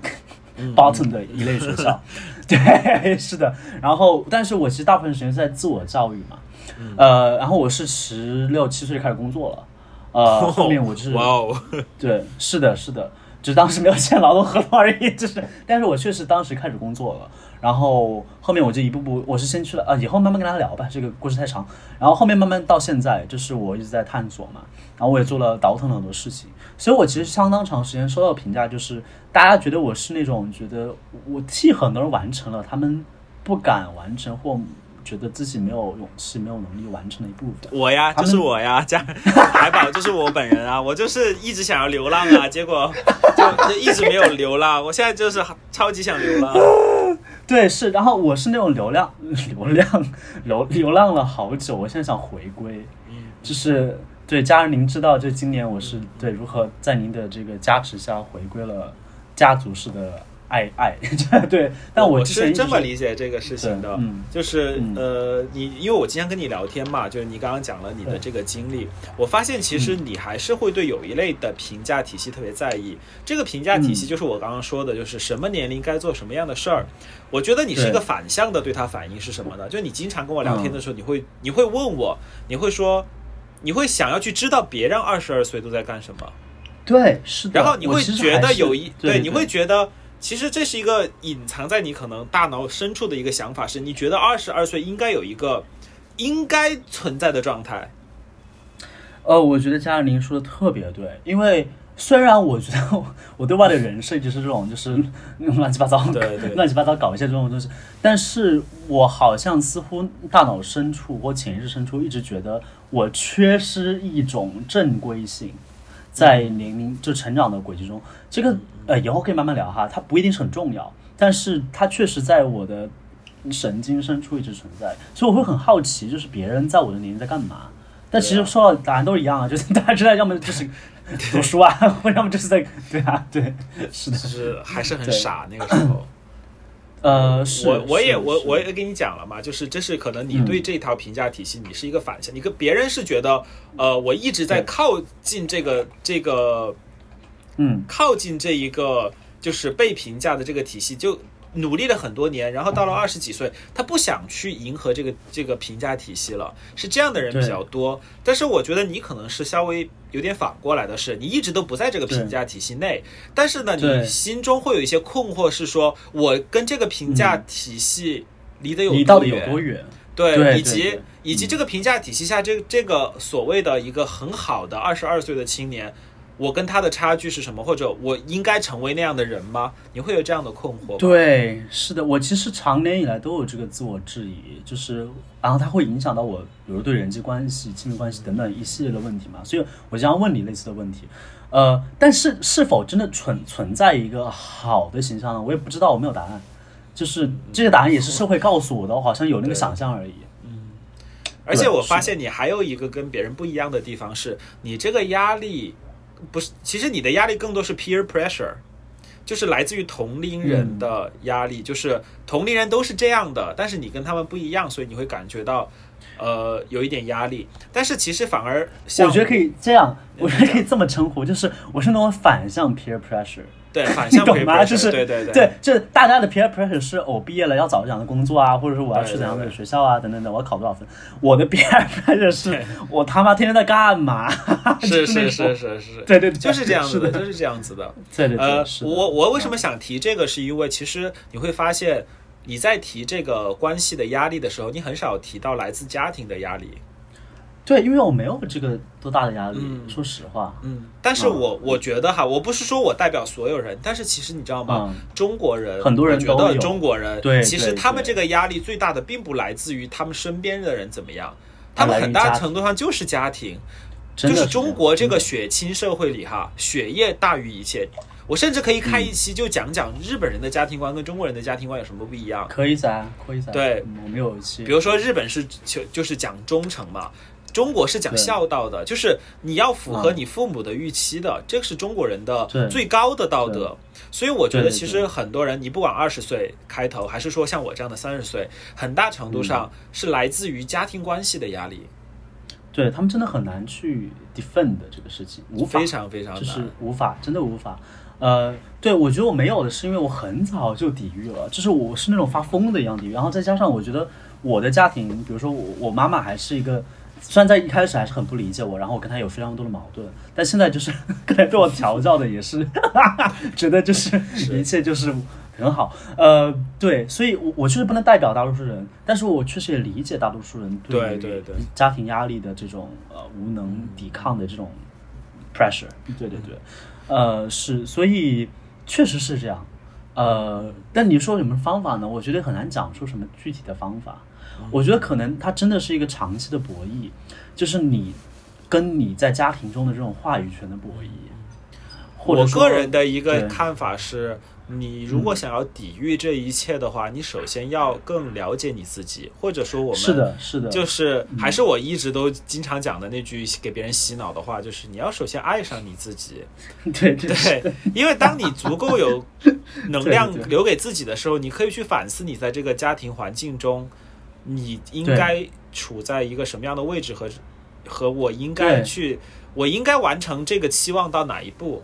bottom 的一类学校。(laughs) 对，(laughs) 是的。然后，但是我其实大部分时间是在自我教育嘛。呃，然后我是十六七岁开始工作了。呃，后面我就是哇哦，(laughs) 对，是的，是的，只是当时没有签劳动合同而已，就是，但是我确实当时开始工作了，然后后面我就一步步，我是先去了啊，以后慢慢跟大家聊吧，这个故事太长，然后后面慢慢到现在，就是我一直在探索嘛，然后我也做了倒腾了很多事情，所以我其实相当长时间收到评价就是，大家觉得我是那种觉得我替很多人完成了他们不敢完成或觉得自己没有勇气、没有能力完成的一部分。我呀，就是我呀，家海宝就是我本人啊，(laughs) 我就是一直想要流浪啊，结果就就一直没有流浪，我现在就是超级想流浪。对，是，然后我是那种流浪、(laughs) 流浪、流流浪了好久，我现在想回归，就是对家人，您知道，就今年我是对如何在您的这个加持下回归了家族式的爱爱，(laughs) 对，但我是这么理解这个事情的，嗯就是嗯呃，你因为我今天跟你聊天嘛，就是你刚刚讲了你的这个经历，我发现其实你还是会对有一类的评价体系特别在意。这个评价体系嗯就是我刚刚说的，就是什么年龄该做什么样的事儿。我觉得你是一个反向的对他反应是什么呢？就你经常跟我聊天嗯的时候，你会你会问我，你会说。你会想要去知道别人二十二岁都在干什么，对，是的，然后你会觉得有一对，你会觉得其实这是一个隐藏在你可能大脑深处的一个想法，是你觉得二十二岁应该有一个应该存在的状态。呃，我觉得嘉玲说的特别对，因为虽然我觉得我 (laughs) 我对外的人设就是这种，就是那种乱七八糟，对对。(laughs) 乱七八糟搞一些这种东西，但是我好像似乎大脑深处或潜意识深处一直觉得我缺失一种正规性，在年龄就成长的轨迹中，这个呃以后可以慢慢聊哈，它不一定是很重要，但是它确实在我的神经深处一直存在，所以我会很好奇，就是别人在我的年龄在干嘛。但其实说到答案都一样啊，就是大家知道，要么就是读书啊，或要么就是在对啊，对，是的，就是还是很傻那个时候。呃，是我我也我我也跟你讲了嘛，就是这是可能你对这套评价体系，你是一个反向，你跟别人是觉得，呃，我一直在靠近这个这个嗯。靠近这一个就是被评价的这个体系，就努力了很多年，然后到了二十几岁，他不想去迎合这个这个评价体系了，是这样的人比较多。但是我觉得你可能是稍微有点反过来的是，你一直都不在这个评价体系内，但是呢，你心中会有一些困惑，是说我跟这个评价体系离得有离到底多远？有多远？对以及以及这个评价体系下，这这个所谓的一个很好的二十二岁的青年，我跟他的差距是什么？或者我应该成为那样的人吗？你会有这样的困惑吗？对，是的，我其实长年以来都有这个自我质疑，就是，然后它会影响到我，比如对人际关系、亲密关系等等一系列的问题嘛，所以我经常问你类似的问题，呃，但是是否真的存存在一个好的形象呢？我也不知道，我没有答案，就是这个答案也是社会告诉我的，我好像有那个想象而已。嗯而且我发现你还有一个跟别人不一样的地方是，你这个压力不是，其实你的压力更多是 peer pressure，就是来自于同龄人的压力，就是同龄人都是这样的，但是你跟他们不一样，所以你会感觉到呃有一点压力。但是其实反而像我觉得可以这样，我觉得可以这么称呼，就是我是那种反向 peer pressure。对 (laughs) 反你向吗？pressure，就是对对对，就是大家的 peer pressure 是我毕业了要找这样的工作啊，或者说我要去怎样的学校啊，等等等，我要考多少分。我的 (laughs) peer pressure 是我他妈天天在干嘛？(laughs) 是就是是是是是，对对对就是这样子的，就是这样子的。对对对，呃，我我为什么想提这个，是因为其实你会发现，你在提这个关系的压力的时候，你很少提到来自家庭的压力。对，因为我没有这个多大的压力，嗯说实话。嗯，但是我我觉得哈，我不是说我代表所有人，但是其实你知道吗？嗯中国人很多人我觉得中国人对其实他们这个压力最大的，并不来自于他们身边的人怎么样，他们很大程度上就是家庭，就是中国这个血亲社会里哈，血液大于一切。我甚至可以开一期就讲讲日本人的家庭观跟中国人的家庭观有什么不一样。可以噻，可以噻。对嗯我们有一期，比如说日本是就就是讲忠诚嘛，中国是讲孝道的，就是你要符合嗯你父母的预期的，这个是中国人的最高的道德。所以我觉得其实很多人，你不管二十岁开头，还是说像我这样的三十岁，很大程度上是来自于家庭关系的压力，对他们真的很难去 defend 这个事情，无法。非常非常就是。无法，真的无法。呃，对我觉得我没有的是因为我很早就抵御了，就是我是那种发疯的一样抵御，然后再加上我觉得我的家庭，比如说我我妈妈还是一个，虽然在一开始还是很不理解我，然后我跟他有非常多的矛盾，但现在就是可能对我调教的也是，(laughs) 觉得就是一切就是很好。呃，对，所以我我确实不能代表大多数人，但是我确实也理解大多数人于对对对家庭压力的这种呃无能抵抗的这种 pressure。对对对，呃是，所以确实是这样。呃，但你说有什么方法呢？我觉得很难讲出什么具体的方法。我觉得可能它真的是一个长期的博弈，就是你跟你在家庭中的这种话语权的博弈。或者我个人的一个看法是，你如果想要抵御这一切的话，你首先要更了解你自己，或者说我们是的，是的，就是还是我一直都经常讲的那句给别人洗脑的话，就是你要首先爱上你自己。(laughs) 对对对，因为当你足够有 (laughs) 能量留给自己的时候，你可以去反思你在这个家庭环境中，你应该处在一个什么样的位置和和我应该去，我应该完成这个期望到哪一步？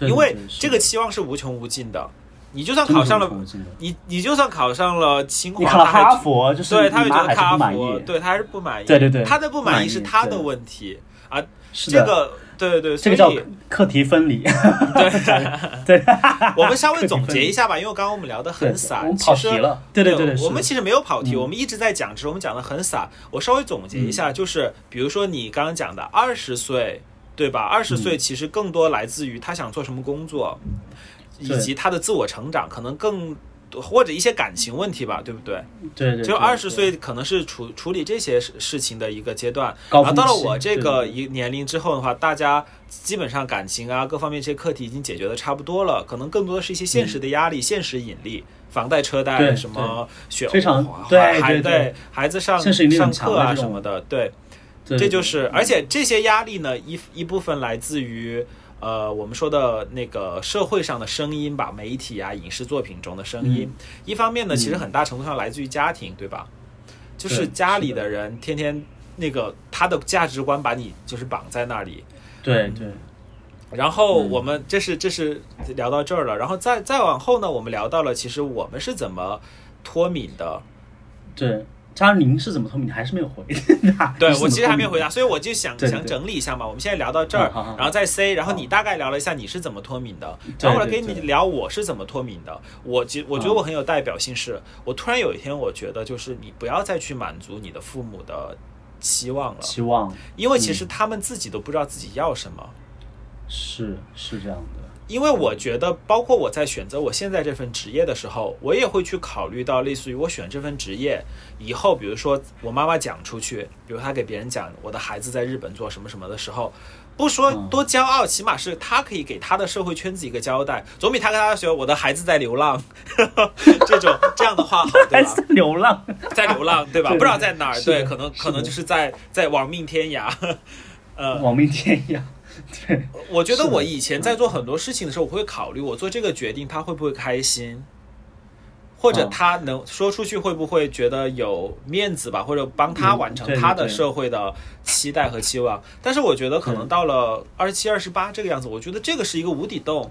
因为这个期望是无穷无尽的。你就算考上了你你就算考上了清华，哈佛，就是对，他会觉得哈佛，对他还是不满意。对对对他的不满意是他的问题啊。这个，对对对，这个叫课题分离。对 (laughs) 对，(laughs) (laughs) 我们稍微总结一下吧，因为刚刚我们聊得很散，们跑其实题了。对对对对，我们其实没有跑题，嗯我们一直在讲，只是我们讲的很散。我稍微总结一下，就是比如说你刚刚讲的二十岁，对吧？二十嗯岁其实更多来自于他想做什么工作，以及他的自我成长，可能更或者一些感情问题吧，对不对？对对，就对二十岁可能是处处理这些事事情的一个阶段，然后到了我这个一年龄之后的话，大家基本上感情啊各方面这些课题已经解决的差不多了，可能更多的是一些现实的压力、现实引力，房贷、车贷什么学非常对孩对对。孩子上上课啊什么的，对，对这就是，而且这些压力呢，一一部分来自于呃我们说的那个社会上的声音吧，媒体啊、影视作品中的声音。嗯一方面呢，其实很大程度上来自于家庭，对吧？就是家里的的人天天那个他的价值观把你就是绑在那里。对对然后嗯我们这是这是聊到这儿了，然后再再往后呢，我们聊到了其实我们是怎么脱敏的。对。加上您是怎么脱敏？你还是没有回答。对我其实还没有回答，所以我就想想整理一下嘛。我们现在聊到这儿嗯好好好，然后再 C，然后你大概聊了一下你是怎么脱敏的，然后我来跟你聊我是怎么脱敏的。我觉我觉得嗯我很有代表性是，我突然有一天我觉得就是你不要再去满足你的父母的期望了，期望因为其实他们自己都不知道自己要什么。是是这样的。因为我觉得，包括我在选择我现在这份职业的时候，我也会去考虑到，类似于我选这份职业以后，比如说我妈妈讲出去，比如她给别人讲我的孩子在日本做什么什么的时候，不说嗯多骄傲，起码是她可以给她的社会圈子一个交代，总比她跟她说我的孩子在流浪 (laughs) 这种这样的话好，对吧还是？流浪，在流浪，对吧？不知道在哪儿，对，可能可能就是在在亡命天涯。呃，亡命天涯。对，(laughs) 我觉得我以前在做很多事情的时候，我会考虑我做这个决定他会不会开心，或者哦。他能说出去会不会觉得有面子吧，或者帮他嗯完成他的社会的期待和期望。但是我觉得可能到了二十七、二十八这个样子，我觉得这个是一个无底洞，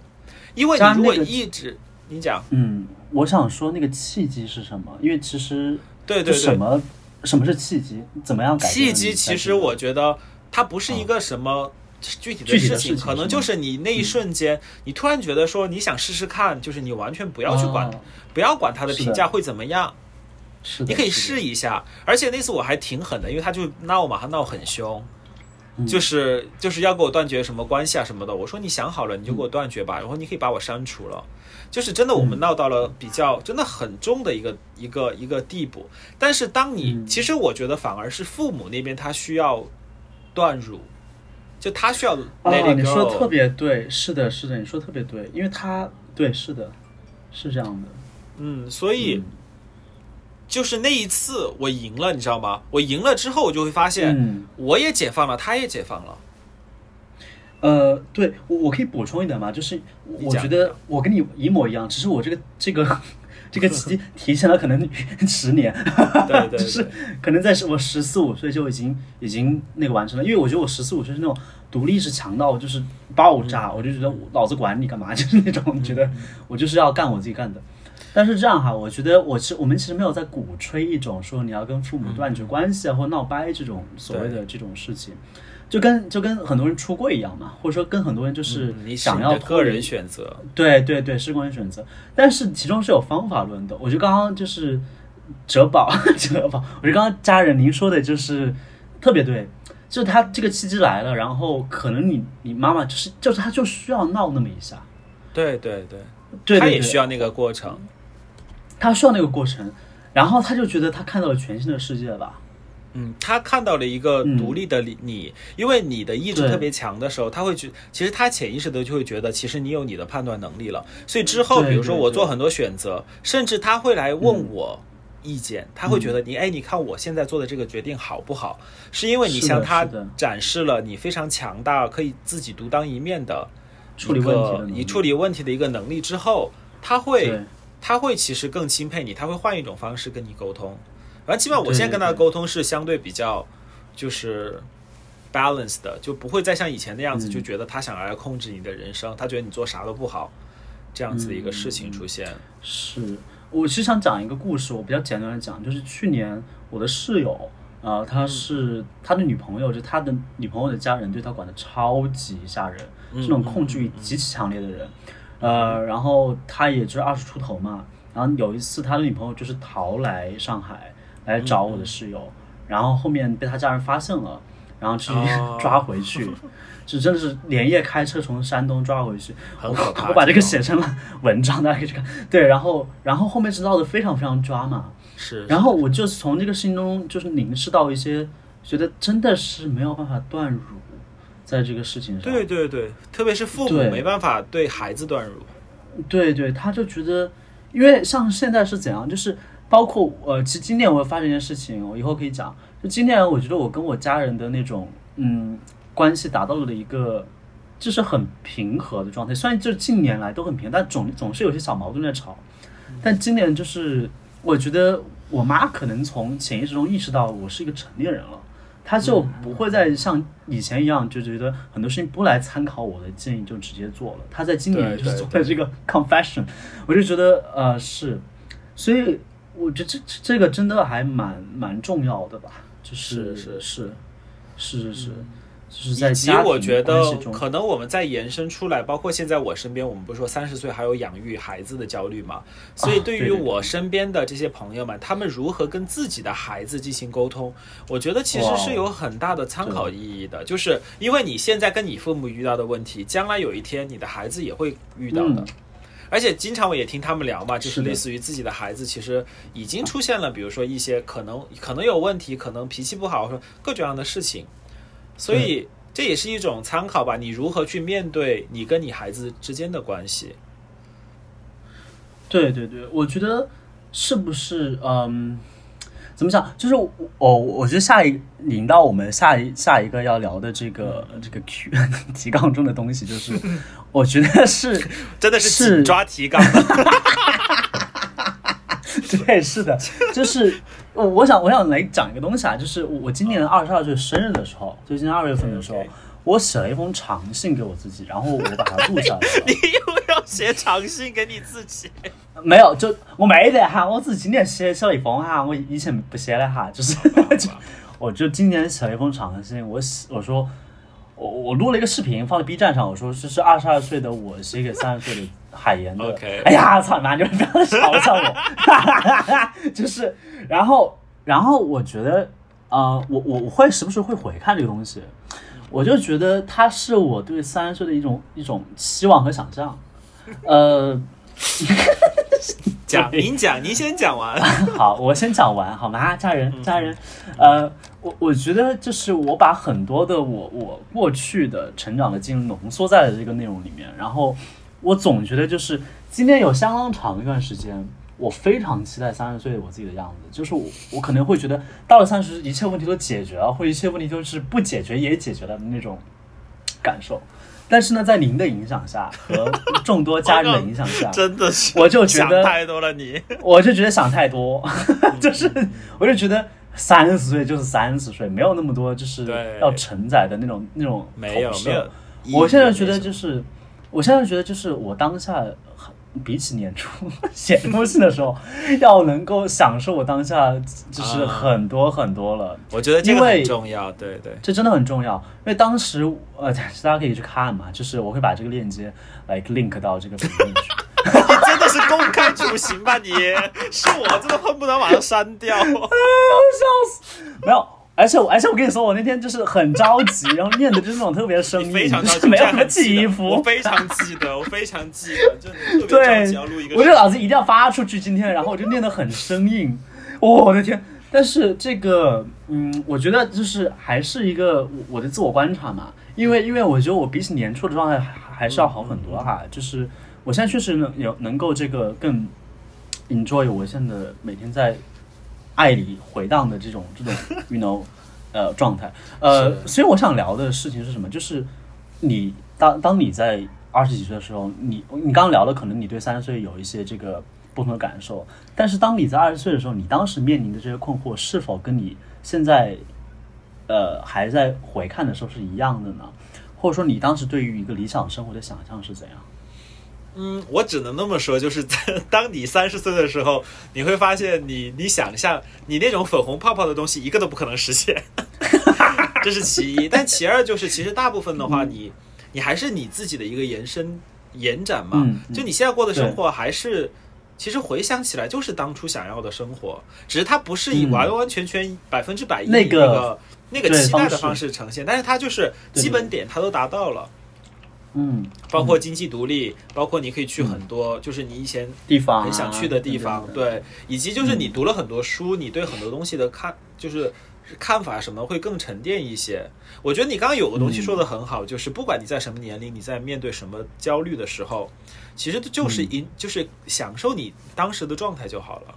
因为你如果加那个一直你讲。嗯，我想说那个契机是什么？因为其实对对对，什么什么是契机？怎么样改契机其实我觉得它不是一个什么具体的事情，可能就是你那一瞬间，你突然觉得说你想试试看，就是你完全不要去管，哦不要管他的评价会怎么样，是，你可以试一下。而且那次我还挺狠的，因为他就闹嘛，他闹很凶。嗯。就是就是要给我断绝什么关系啊什么的，我说你想好了你就给我断绝吧，嗯然后你可以把我删除了，就是真的我们闹到了比较真的很重的一个一个一个地步。但是当你、嗯。其实我觉得反而是父母那边他需要断乳，就他需要 let 哦，it 你说的特。别对，是的，是的，你说的特别对，因为他对，是的，是这样的，嗯，所以嗯就是那一次我赢了，你知道吗？我赢了之后，我就会发现嗯，我也解放了，他也解放了。呃，对我我可以补充一点吗？就是我觉得我跟你一模一样，只是我这个这个这个 (laughs) 期提前了可能十年，对对 (laughs) 就是可能在我十四五岁就已经已经那个完成了，因为我觉得我十四五岁是那种独立意识强到就是爆炸，嗯。我就觉得我老子管你干嘛，(laughs) 就是那种觉得我就是要干我自己干的。但是这样哈，我觉得我其实我们其实没有在鼓吹一种说你要跟父母断绝关系啊，或闹掰这种所谓的这种事情，就跟就跟很多人出柜一样嘛，或者说跟很多人就是想要个人选择。对对对，是个人选择，但是其中是有方法论的。我觉得刚刚就是哲宝，(laughs) 哲宝，我觉得刚刚家人您说的就是特别对，就是他这个契机来了，然后可能你你妈妈就是就是他就需要闹那么一下，对对对，对对他也需要那个过程。他需要那个过程，然后他就觉得他看到了全新的世界吧。嗯，他看到了一个嗯。独立的你，你因为你的意志特别强的时候，他会觉，其实他潜意识的就会觉得，其实你有你的判断能力了。所以之后，比如说我做很多选择，甚至他会来问我意见，他会嗯觉得你，哎，你看我现在做的这个决定好不好？是因为你向他展示了你非常强大，可以自己独当一面的处理问题的你处理问题的一个能力之后，他会他会其实更钦佩你，他会换一种方式跟你沟通。反正起码我现在跟他的沟通是相对比较就是 balance 的，就不会再像以前那样子，嗯就觉得他想要来控制你的人生，他觉得你做啥都不好，这样子的一个事情出现。是，我是想讲一个故事，我比较简单的讲，就是去年我的室友，呃，他是他的女朋友，就他的女朋友的家人对他管的超级吓人，是那种控制欲极其强烈的人，呃，然后他也就是二十出头嘛，然后有一次他的女朋友就是逃来上海来找我的室友，然后后面被他家人发现了，然后去哦 (laughs) 抓回去。就真的是连夜开车从山东抓回去，很可怕我把这个写成了文章，大家可以去看。对，然后然后后面是闹得非常非常抓嘛，是，然后我就是从这个事情中就是凝视到一些，觉得真的是没有办法断乳，在这个事情上。对对对，特别是父母没办法对孩子断乳。对对，他就觉得，因为像现在是怎样，就是包括呃，其实今年我发生一件事情，我以后可以讲。就今年我觉得我跟我家人的那种嗯关系达到了一个就是很平和的状态，虽然就是近年来都很平，但总总是有些小矛盾在吵。但今年就是我觉得我妈可能从潜意识中意识到我是一个成年人了。她就不会再像以前一样，就觉得很多事情不来参考我的建议就直接做了。她在今年就是对做了这个 confession，我就觉得呃是，所以我觉得这这这个真的还蛮蛮重要的吧，就是是是是是是是，就是在以及家庭我觉得可能我们在延伸出来，包括现在我身边，我们不是说三十岁还有养育孩子的焦虑嘛？所以对于我身边的这些朋友们，他们如何跟自己的孩子进行沟通，我觉得其实是有很大的参考意义的。就是因为你现在跟你父母遇到的问题，将来有一天你的孩子也会遇到的。嗯而且经常我也听他们聊嘛，就是类似于自己的孩子其实已经出现了，比如说一些可能可能有问题，可能脾气不好，说各种各样的事情。所以这也是一种参考吧。你如何去面对你跟你孩子之间的关系？对对对，我觉得是不是嗯，怎么讲？就是我我我觉得下一引到我们下一下一个要聊的这个这个 Q (laughs) 提纲中的东西，就是 (laughs) 我觉得是 (laughs) 真的是是紧抓提纲的。对，是的，就是我我想我想来讲一个东西啊，就是我我今年二十二岁生日的时候，就今年二月份的时候我写了一封长信给我自己，然后我把它录下来了。你又要写长信给你自己？没有，就我没得哈，我只是今年写写了一封哈，我以前不写的哈，就是就我 (laughs) 就今年写了一封长信，我写我说我我录了一个视频放在 B 站上，我说这是二十二岁的我写给三十岁的海岩的。OK 哎呀，操你妈！你们不要嘲笑我，(laughs) 就是然后然后我觉得呃，我我我会时不时会回看这个东西，我就觉得它是我对三十岁的一种一种期望和想象，呃。(laughs) (laughs) 讲，您讲，您先讲完。(laughs) 好，我先讲完好吗？家人，家人，呃，我我觉得就是我把很多的我我过去的成长的经历浓缩在了这个内容里面，然后我总觉得就是今天有相当长一段时间，我非常期待三十岁的我自己的样子，就是我我可能会觉得到了三十，一切问题都解决了，或者一切问题就是不解决也解决了的那种感受。但是呢，在您的影响下和众多家人的影响下，(laughs) 真的是，我就觉得想太多了你。(laughs) 我就觉得想太多，(laughs) 就是我就觉得三十岁就是三十岁，没有那么多就是要承载的那种那种没有投射。没有，我现在觉得就是，我现在觉得就是我当下比起年初 (laughs) 写东西的时候，要能够享受我当下就是啊很多很多了。我觉得这个因为很重要。对对，这真的很重要，因为当时呃，大家可以去看嘛，就是我会把这个链接来 link 到这个评论区。(laughs) 你真的是公开处刑吧你？(laughs) 是我真的恨不得把它删掉。啊，笑死没有，而且我而且我跟你说，我那天就是很着急，然后念的就是那种特别生硬，非常着急，就是没有什么起伏。我非常记得，(laughs) 我非常记得，真的特别着对急要录一，个。我就脑子一定要发出去今天，然后我就念得很生硬，哦我的天！但是这个，嗯，我觉得就是还是一个我我的自我观察嘛，因为因为我觉得我比起年初的状态还还是要好很多哈，就是我现在确实能有能够这个更 enjoy 我现在每天在爱里回荡的这种这种 (laughs) you know 呃状态，呃，所以我想聊的事情是什么？就是你当当你在二十几岁的时候，你你刚刚聊的可能你对三十岁有一些这个不同的感受，但是当你在二十岁的时候，你当时面临的这些困惑，是否跟你现在呃还在回看的时候是一样的呢？或者说你当时对于一个理想生活的想象是怎样？嗯，我只能那么说，就是在 (laughs) 当你三十岁的时候，你会发现你你想象你那种粉红泡泡的东西，一个都不可能实现，(laughs) 这是其一。但其二就是，其实大部分的话，你你还是你自己的一个延伸延展嘛。就你现在过的生活，还是其实回想起来就是当初想要的生活，只是它不是以嗯。完完全全百分之百那个那个期待的方式。呈现，但是它就是基本点它都达到了。嗯，包括经济独立，包括你可以去很多，就是你以前地方啊很想去的地方，对，以及就是你读了很多书，你对很多东西的看，就是看法什么会更沉淀一些。我觉得你刚刚有个东西说的很好，就是不管你在什么年龄，你在面对什么焦虑的时候，其实就是因、就是享受你当时的状态就好了。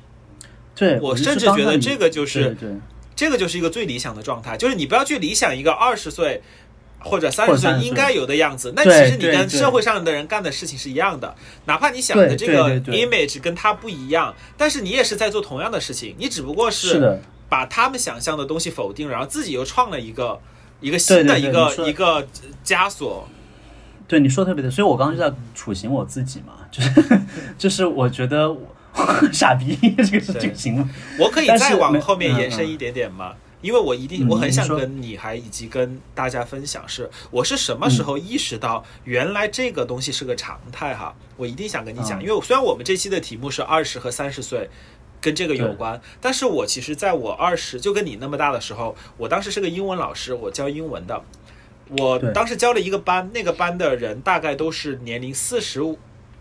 对我甚至觉得这个就是这个就是一个最理想的状态，就是你不要去理想一个二十岁或者三或者30岁十岁应该有的样子。那其实你跟社会上的人干的事情是一样的，哪怕你想的这个 image 跟他不一样，但是你也是在做同样的事情，你只不过是，把他们想象的东西否定，然后自己又创了一个一个新的一个一个枷锁。对你说得特别对，所以我刚刚就在处刑我自己嘛，就是就是我觉得我 (laughs) 傻逼，这个是对这个行为，我可以再往后面延伸一点点吗？因为我一定，嗯我很想跟你还以及跟大家分享是，我是什么时候意识到原来这个东西是个常态哈？我一定想跟你讲，嗯因为虽然我们这期的题目是二十和三十岁。跟这个有关，但是我其实在我二十就跟你那么大的时候，我当时是个英文老师，我教英文的，我当时教了一个班，那个班的人大概都是年龄四十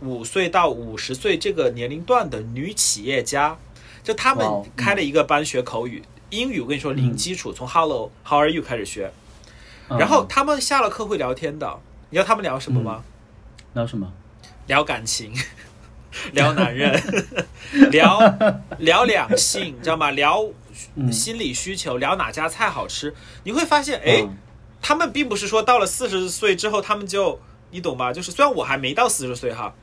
五岁到五十岁这个年龄段的女企业家，就他们开了一个班学口语，英语我跟你说零基础，从 Hello How are you 开始学。嗯然后他们下了课会聊天的，你知道他们聊什么吗？聊什么？聊感情，(laughs) 聊男人，(laughs) 聊聊两性，你知道吗？(laughs) 聊嗯心理需求，聊哪家菜好吃。你会发现，哎，嗯他们并不是说到了四十岁之后，他们就你懂吧？就是虽然我还没到四十岁哈，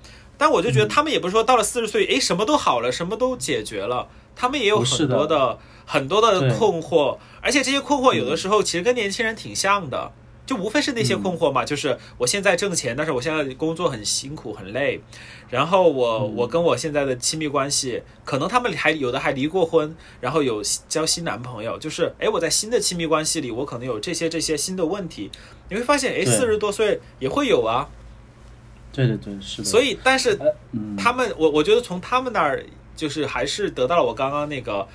但我就嗯觉得他们也不是说到了四十岁，哎，什么都好了，什么都解决了，他们也有很多的很多的困惑，而且这些困惑有的时候其实跟年轻人挺像的。就无非是那些困惑嘛，就是我现在挣钱，但是我现在工作很辛苦很累，然后我、我跟我现在的亲密关系，可能他们还有的还离过婚，然后有交新男朋友，就是哎，我在新的亲密关系里，我可能有这些这些新的问题，你会发现，哎，四十多岁也会有啊，对对对，是的。所以但是嗯，他们，我我觉得从他们那儿就是还是得到了我刚刚那个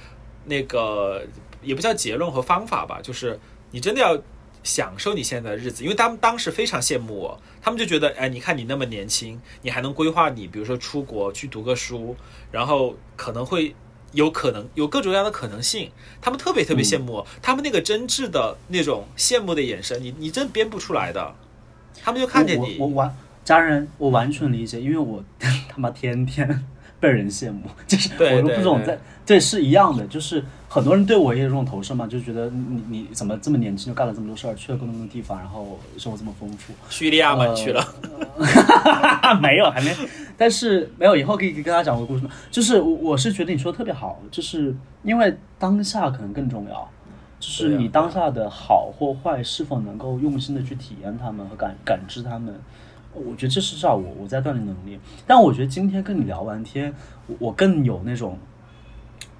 那个也不叫结论和方法吧，就是你真的要享受你现在的日子，因为他们当时非常羡慕我，他们就觉得，哎，你看你那么年轻，你还能规划你，比如说出国去读个书，然后可能会。有可能有各种各样的可能性，他们特别特别羡慕我，他们那个真挚的那种羡慕的眼神，你你真编不出来的，他们就看见你，我我我完家人，我完全理解，因为我 (laughs) 他妈天天 (laughs) 被人羡慕，(laughs) 就是我都不对对对这种在对是一样的，就是很多人对我也有这种投射嘛，就觉得你你怎么这么年轻就干了这么多事儿，去了更多的地方，然后生活这么丰富。叙利亚嘛去了，没有，还没，但是没有，以后可以跟大家讲个故事嘛。就是我我是觉得你说的特别好，就是因为当下可能更重要，就是你当下的好或坏是否能够用心的去体验他们和感感知他们。我觉得这是至少我我在锻炼能力，但我觉得今天跟你聊完天，我我更有那种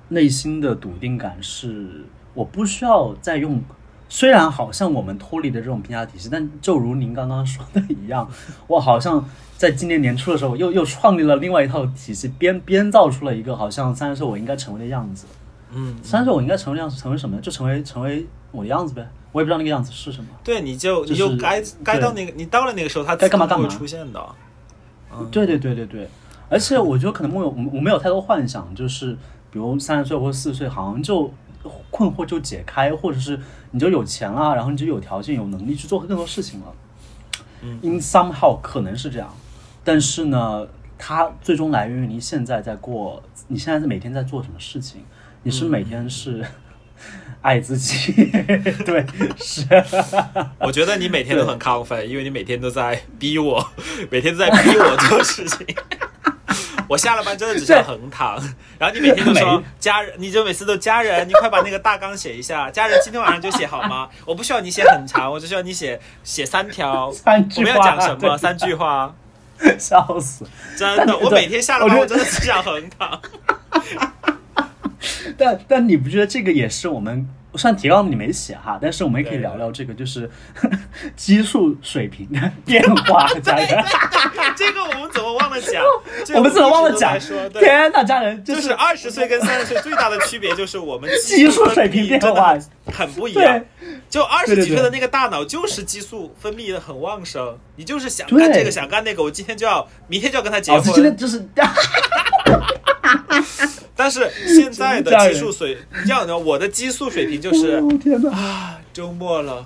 内心的笃定感是，我不需要再用。虽然好像我们脱离了这种评价体系，但就如您刚刚说的一样，我好像在今年年初的时候又又创立了另外一套体系，编编造出了一个好像三十岁我应该成为的样子。嗯，三十岁我应该成为样子，成为什么呢？就成为成为我的样子呗。我也不知道那个样子是什么。对，你就就你就是该该到那个，你到了那个时候，他该干嘛干嘛出现的。嗯对对对对对，而且我觉得可能没有我没有太多幻想，就是比如三十岁或者四十岁，好像就困惑就解开，或者是你就有钱了，然后你就有条件、有能力去做更多事情了。嗯，in somehow 可能是这样，但是呢，它最终来源于你现在在过，你现在是每天在做什么事情，你是每天是爱自己，(laughs) 对，是。我觉得你每天都很亢奋，因为你每天都在逼我，每天都在逼我做事情。(laughs) 我下了班真的只想横躺，然后你每天都说家人，你就每次都家人，你快把那个大纲写一下，家人今天晚上就写好吗？我不需要你写很长，我只需要你写写三条，三句我们要讲什么？三句话，(laughs) 笑死！真的，我每天下了班，我真的只想横躺。但但你不觉得这个也是我们虽然提纲你没写哈，但是我们也可以聊聊这个，就是 (laughs) 激素水平的变化，(laughs) 家人。这个我们怎么忘了讲？(laughs) 这个我们怎么忘了讲天呐，家人就是是二十岁跟三十岁最大的区别就是我们激素水平变化很很不一样。就二十几岁的那个大脑就是激素分泌的很旺盛，你就是想干这个想干那个，我今天就要，明天就要跟他结哦，这真的婚。就是但是现在的激素水，这样的我的激素水平就是哦天呐，啊，周末了，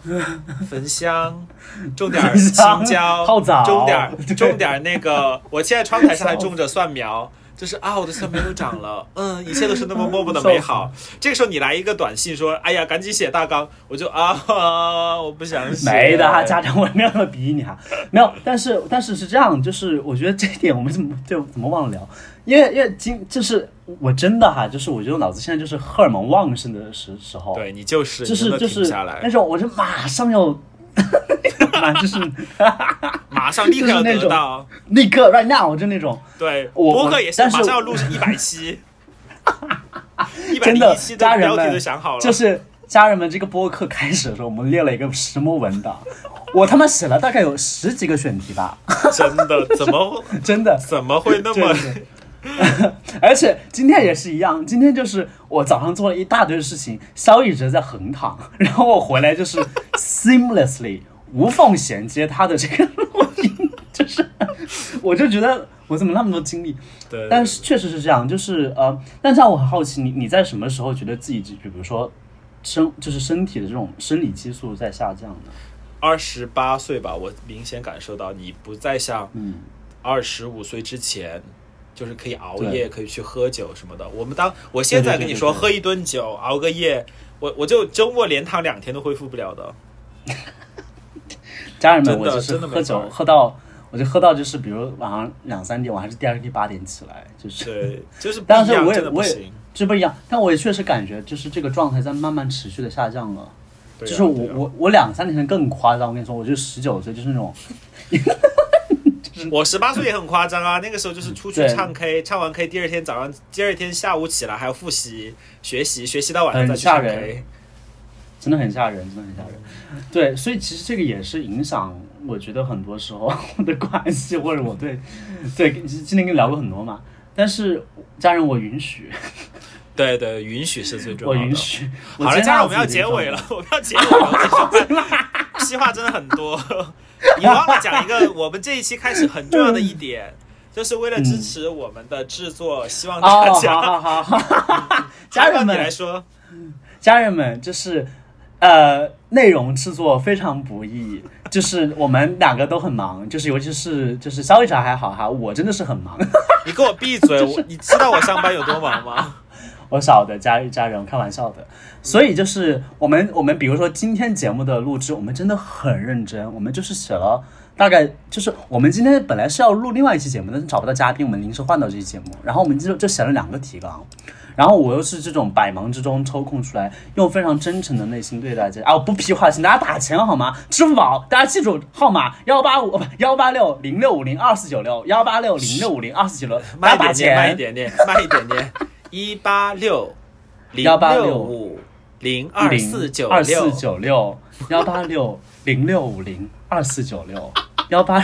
焚香，(laughs) 种点儿青椒，种点儿种点儿那个，我现在窗台上还种着蒜苗。就是啊，我的蒜苗又长了，(laughs) 嗯，一切都是那么默默的美好。这个时候你来一个短信说，哎呀，赶紧写大纲，我就啊，(laughs) 我不想写。没的哈，家长我没有那么逼你哈，没有，但是但是是这样，就是我觉得这一点我们怎么就怎么忘了聊，因为因为今就是我真的哈，就是我觉得我脑子现在就是荷尔蒙旺盛的时时候，对你就是就是就是那，种我就马上要，妈 (laughs) 就是 (laughs) 马上立刻那种得到。立刻 right now 就那种。对，我播客也是但是马上要录一百期，(laughs) 一百真的零一期的家人标题们都想好了，就是家人们，这个播客开始的时候，我们列了一个什么文档？我他妈写了大概有十几个选题吧，真的怎么真的。怎么会那么 (laughs) 而且今天也是一样，今天就是我早上做了一大堆事情，肖一直在横躺，(laughs) 然后我回来就是 seamlessly 无缝衔接他的这个录音，就是 (laughs) 我就觉得我怎么那么多精力？对？但是确实是这样，就是呃，但这样我很好奇，你你在什么时候觉得自己就比如说身就是身体的这种生理激素在下降呢？二十八岁吧，我明显感受到你不再像嗯，二十五岁之前，就是可以熬夜，可以去喝酒什么的。我们当我现在跟你说对对对对喝一顿酒，熬个夜，我我就周末连躺两天都恢复不了的。(laughs) 家人们，真的我就是喝酒喝到，我就喝到就是比如晚上两三点，我还是第二天八点起来，就是对，就是不 (laughs) 但是我也我也行。这不一样，但我也确实感觉就是这个状态在慢慢持续的下降了。就是我、啊我我两三年前更夸张，我跟你说，我就十九岁，就是那种我十八岁也很夸张啊，那个时候就是出去唱 K，唱完 K 第二天早上，第二天下午起来还要复习学习，学习到晚上再去唱很吓人 K。真的很吓人，真的很吓人。对，所以其实这个也是影响，我觉得很多时候的关系，或者我对对今天跟你聊过很多嘛。但是家人，我允许，(laughs) 对对，允许是最重要的。我允许。好了，家人，我们要结尾了，我们要结尾了。(laughs) 屁话真的很多。你忘了讲一个，我们这一期开始很重要的一点，就是为了支持我们的制作，希望态。大哦，(laughs) 好家。好好好，家人们来说，家人们，就是呃，内容制作非常不易，就是我们两个都很忙，就是尤其是就是肖一茶还好哈，我真的是很忙。(laughs) 你给我闭嘴！我你知道我上班有多忙吗？我晓得家家人，我开玩笑的。所以就是我们我们比如说今天节目的录制，我们真的很认真，我们就是写了大概就是我们今天本来是要录另外一期节目，但是找不到嘉宾，我们临时换到这期节目，然后我们就就写了两个提纲。然后我又是这种百忙之中抽空出来，用非常真诚的内心对待这啊！我不批话，请大家打钱好吗？支付宝，大家记住号码幺八五不幺八六零六五零二四九六幺八六零六五零二四九六，大慢家打一点。慢一点点，慢一点点。一八六零186六。五零二四九二四六，九六幺八六零六五零二四九六。幺八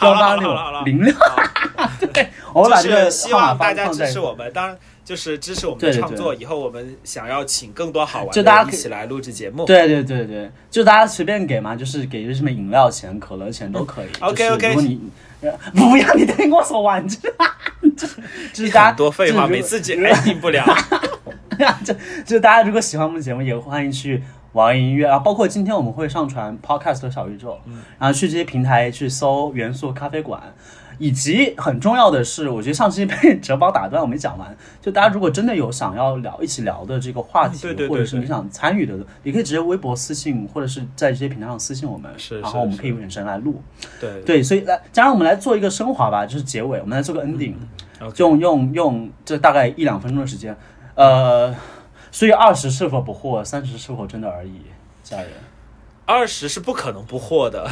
幺八六零六，(laughs) 对，我会把这个就是希号码望大家放放在支持我们，当然就是支持我们的创作。以后我们想要请更多好玩的人一就大家可以起来录制节目。对对对对，就大家随便给嘛，就是给什么饮料钱、可乐钱都可以。嗯 OK，就是 OK 如果你呃不要你听我说完，就 (laughs) 是就是大家多废话，每次解安定不了。(laughs) 就就大家如果喜欢我们的节目，也欢迎去网易音乐，然后包括今天我们会上传 Podcast 和小宇宙，然后去这些平台去搜元素咖啡馆。以及很重要的是，我觉得上期被 (laughs) 哲宝打断，我没讲完。就大家如果真的有想要聊、一起聊的这个话题，嗯对对对对或者是你想参与的，也可以直接微博私信，或者是在这些平台上私信我们，是然后我们可以远程来录。对。对，所以来，加上我们来做一个升华吧，就是结尾，我们来做个 ending，、用用用这大概一两分钟的时间，呃，所以二十是否不惑，三十是否真的而已，家人，二十是不可能不惑的，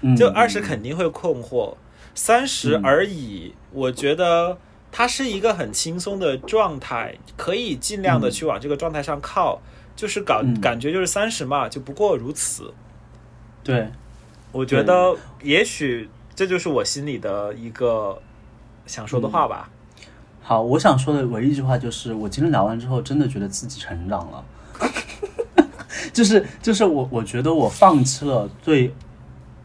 嗯，就二十肯定会困惑，三十嗯而已。我觉得它是一个很轻松的状态，可以尽量的去往这个状态上靠。就是感嗯感觉就是三十嘛，就不过如此。对，我觉得也许这就是我心里的一个想说的话吧。好，我想说的唯一一句话就是，我今天聊完之后，真的觉得自己成长了，(laughs) 就是就是我我觉得我放弃了对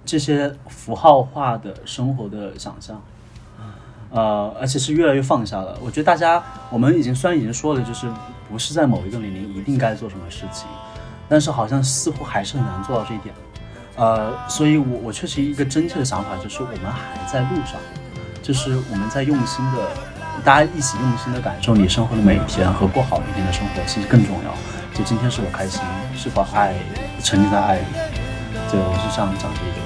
这些符号化的生活的想象。呃，而且是越来越放下了。我觉得大家，我们已经虽然已经说了，就是不是在某一个年龄一定该做什么事情，但是好像似乎还是很难做到这一点。呃，所以我我确实一个真切的想法就是，我们还在路上，就是我们在用心的，大家一起用心的感受你生活的每一天和过好每一天的生活，其实更重要。就今天是我开心，是否爱沉浸在爱里？对，我是这样讲这一句话。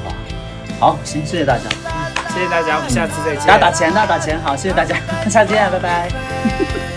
好，行，谢谢大家。嗯谢谢大家，我们下次再见。大家打钱，大家打钱，好，谢谢大家，(laughs) 下次见，拜拜。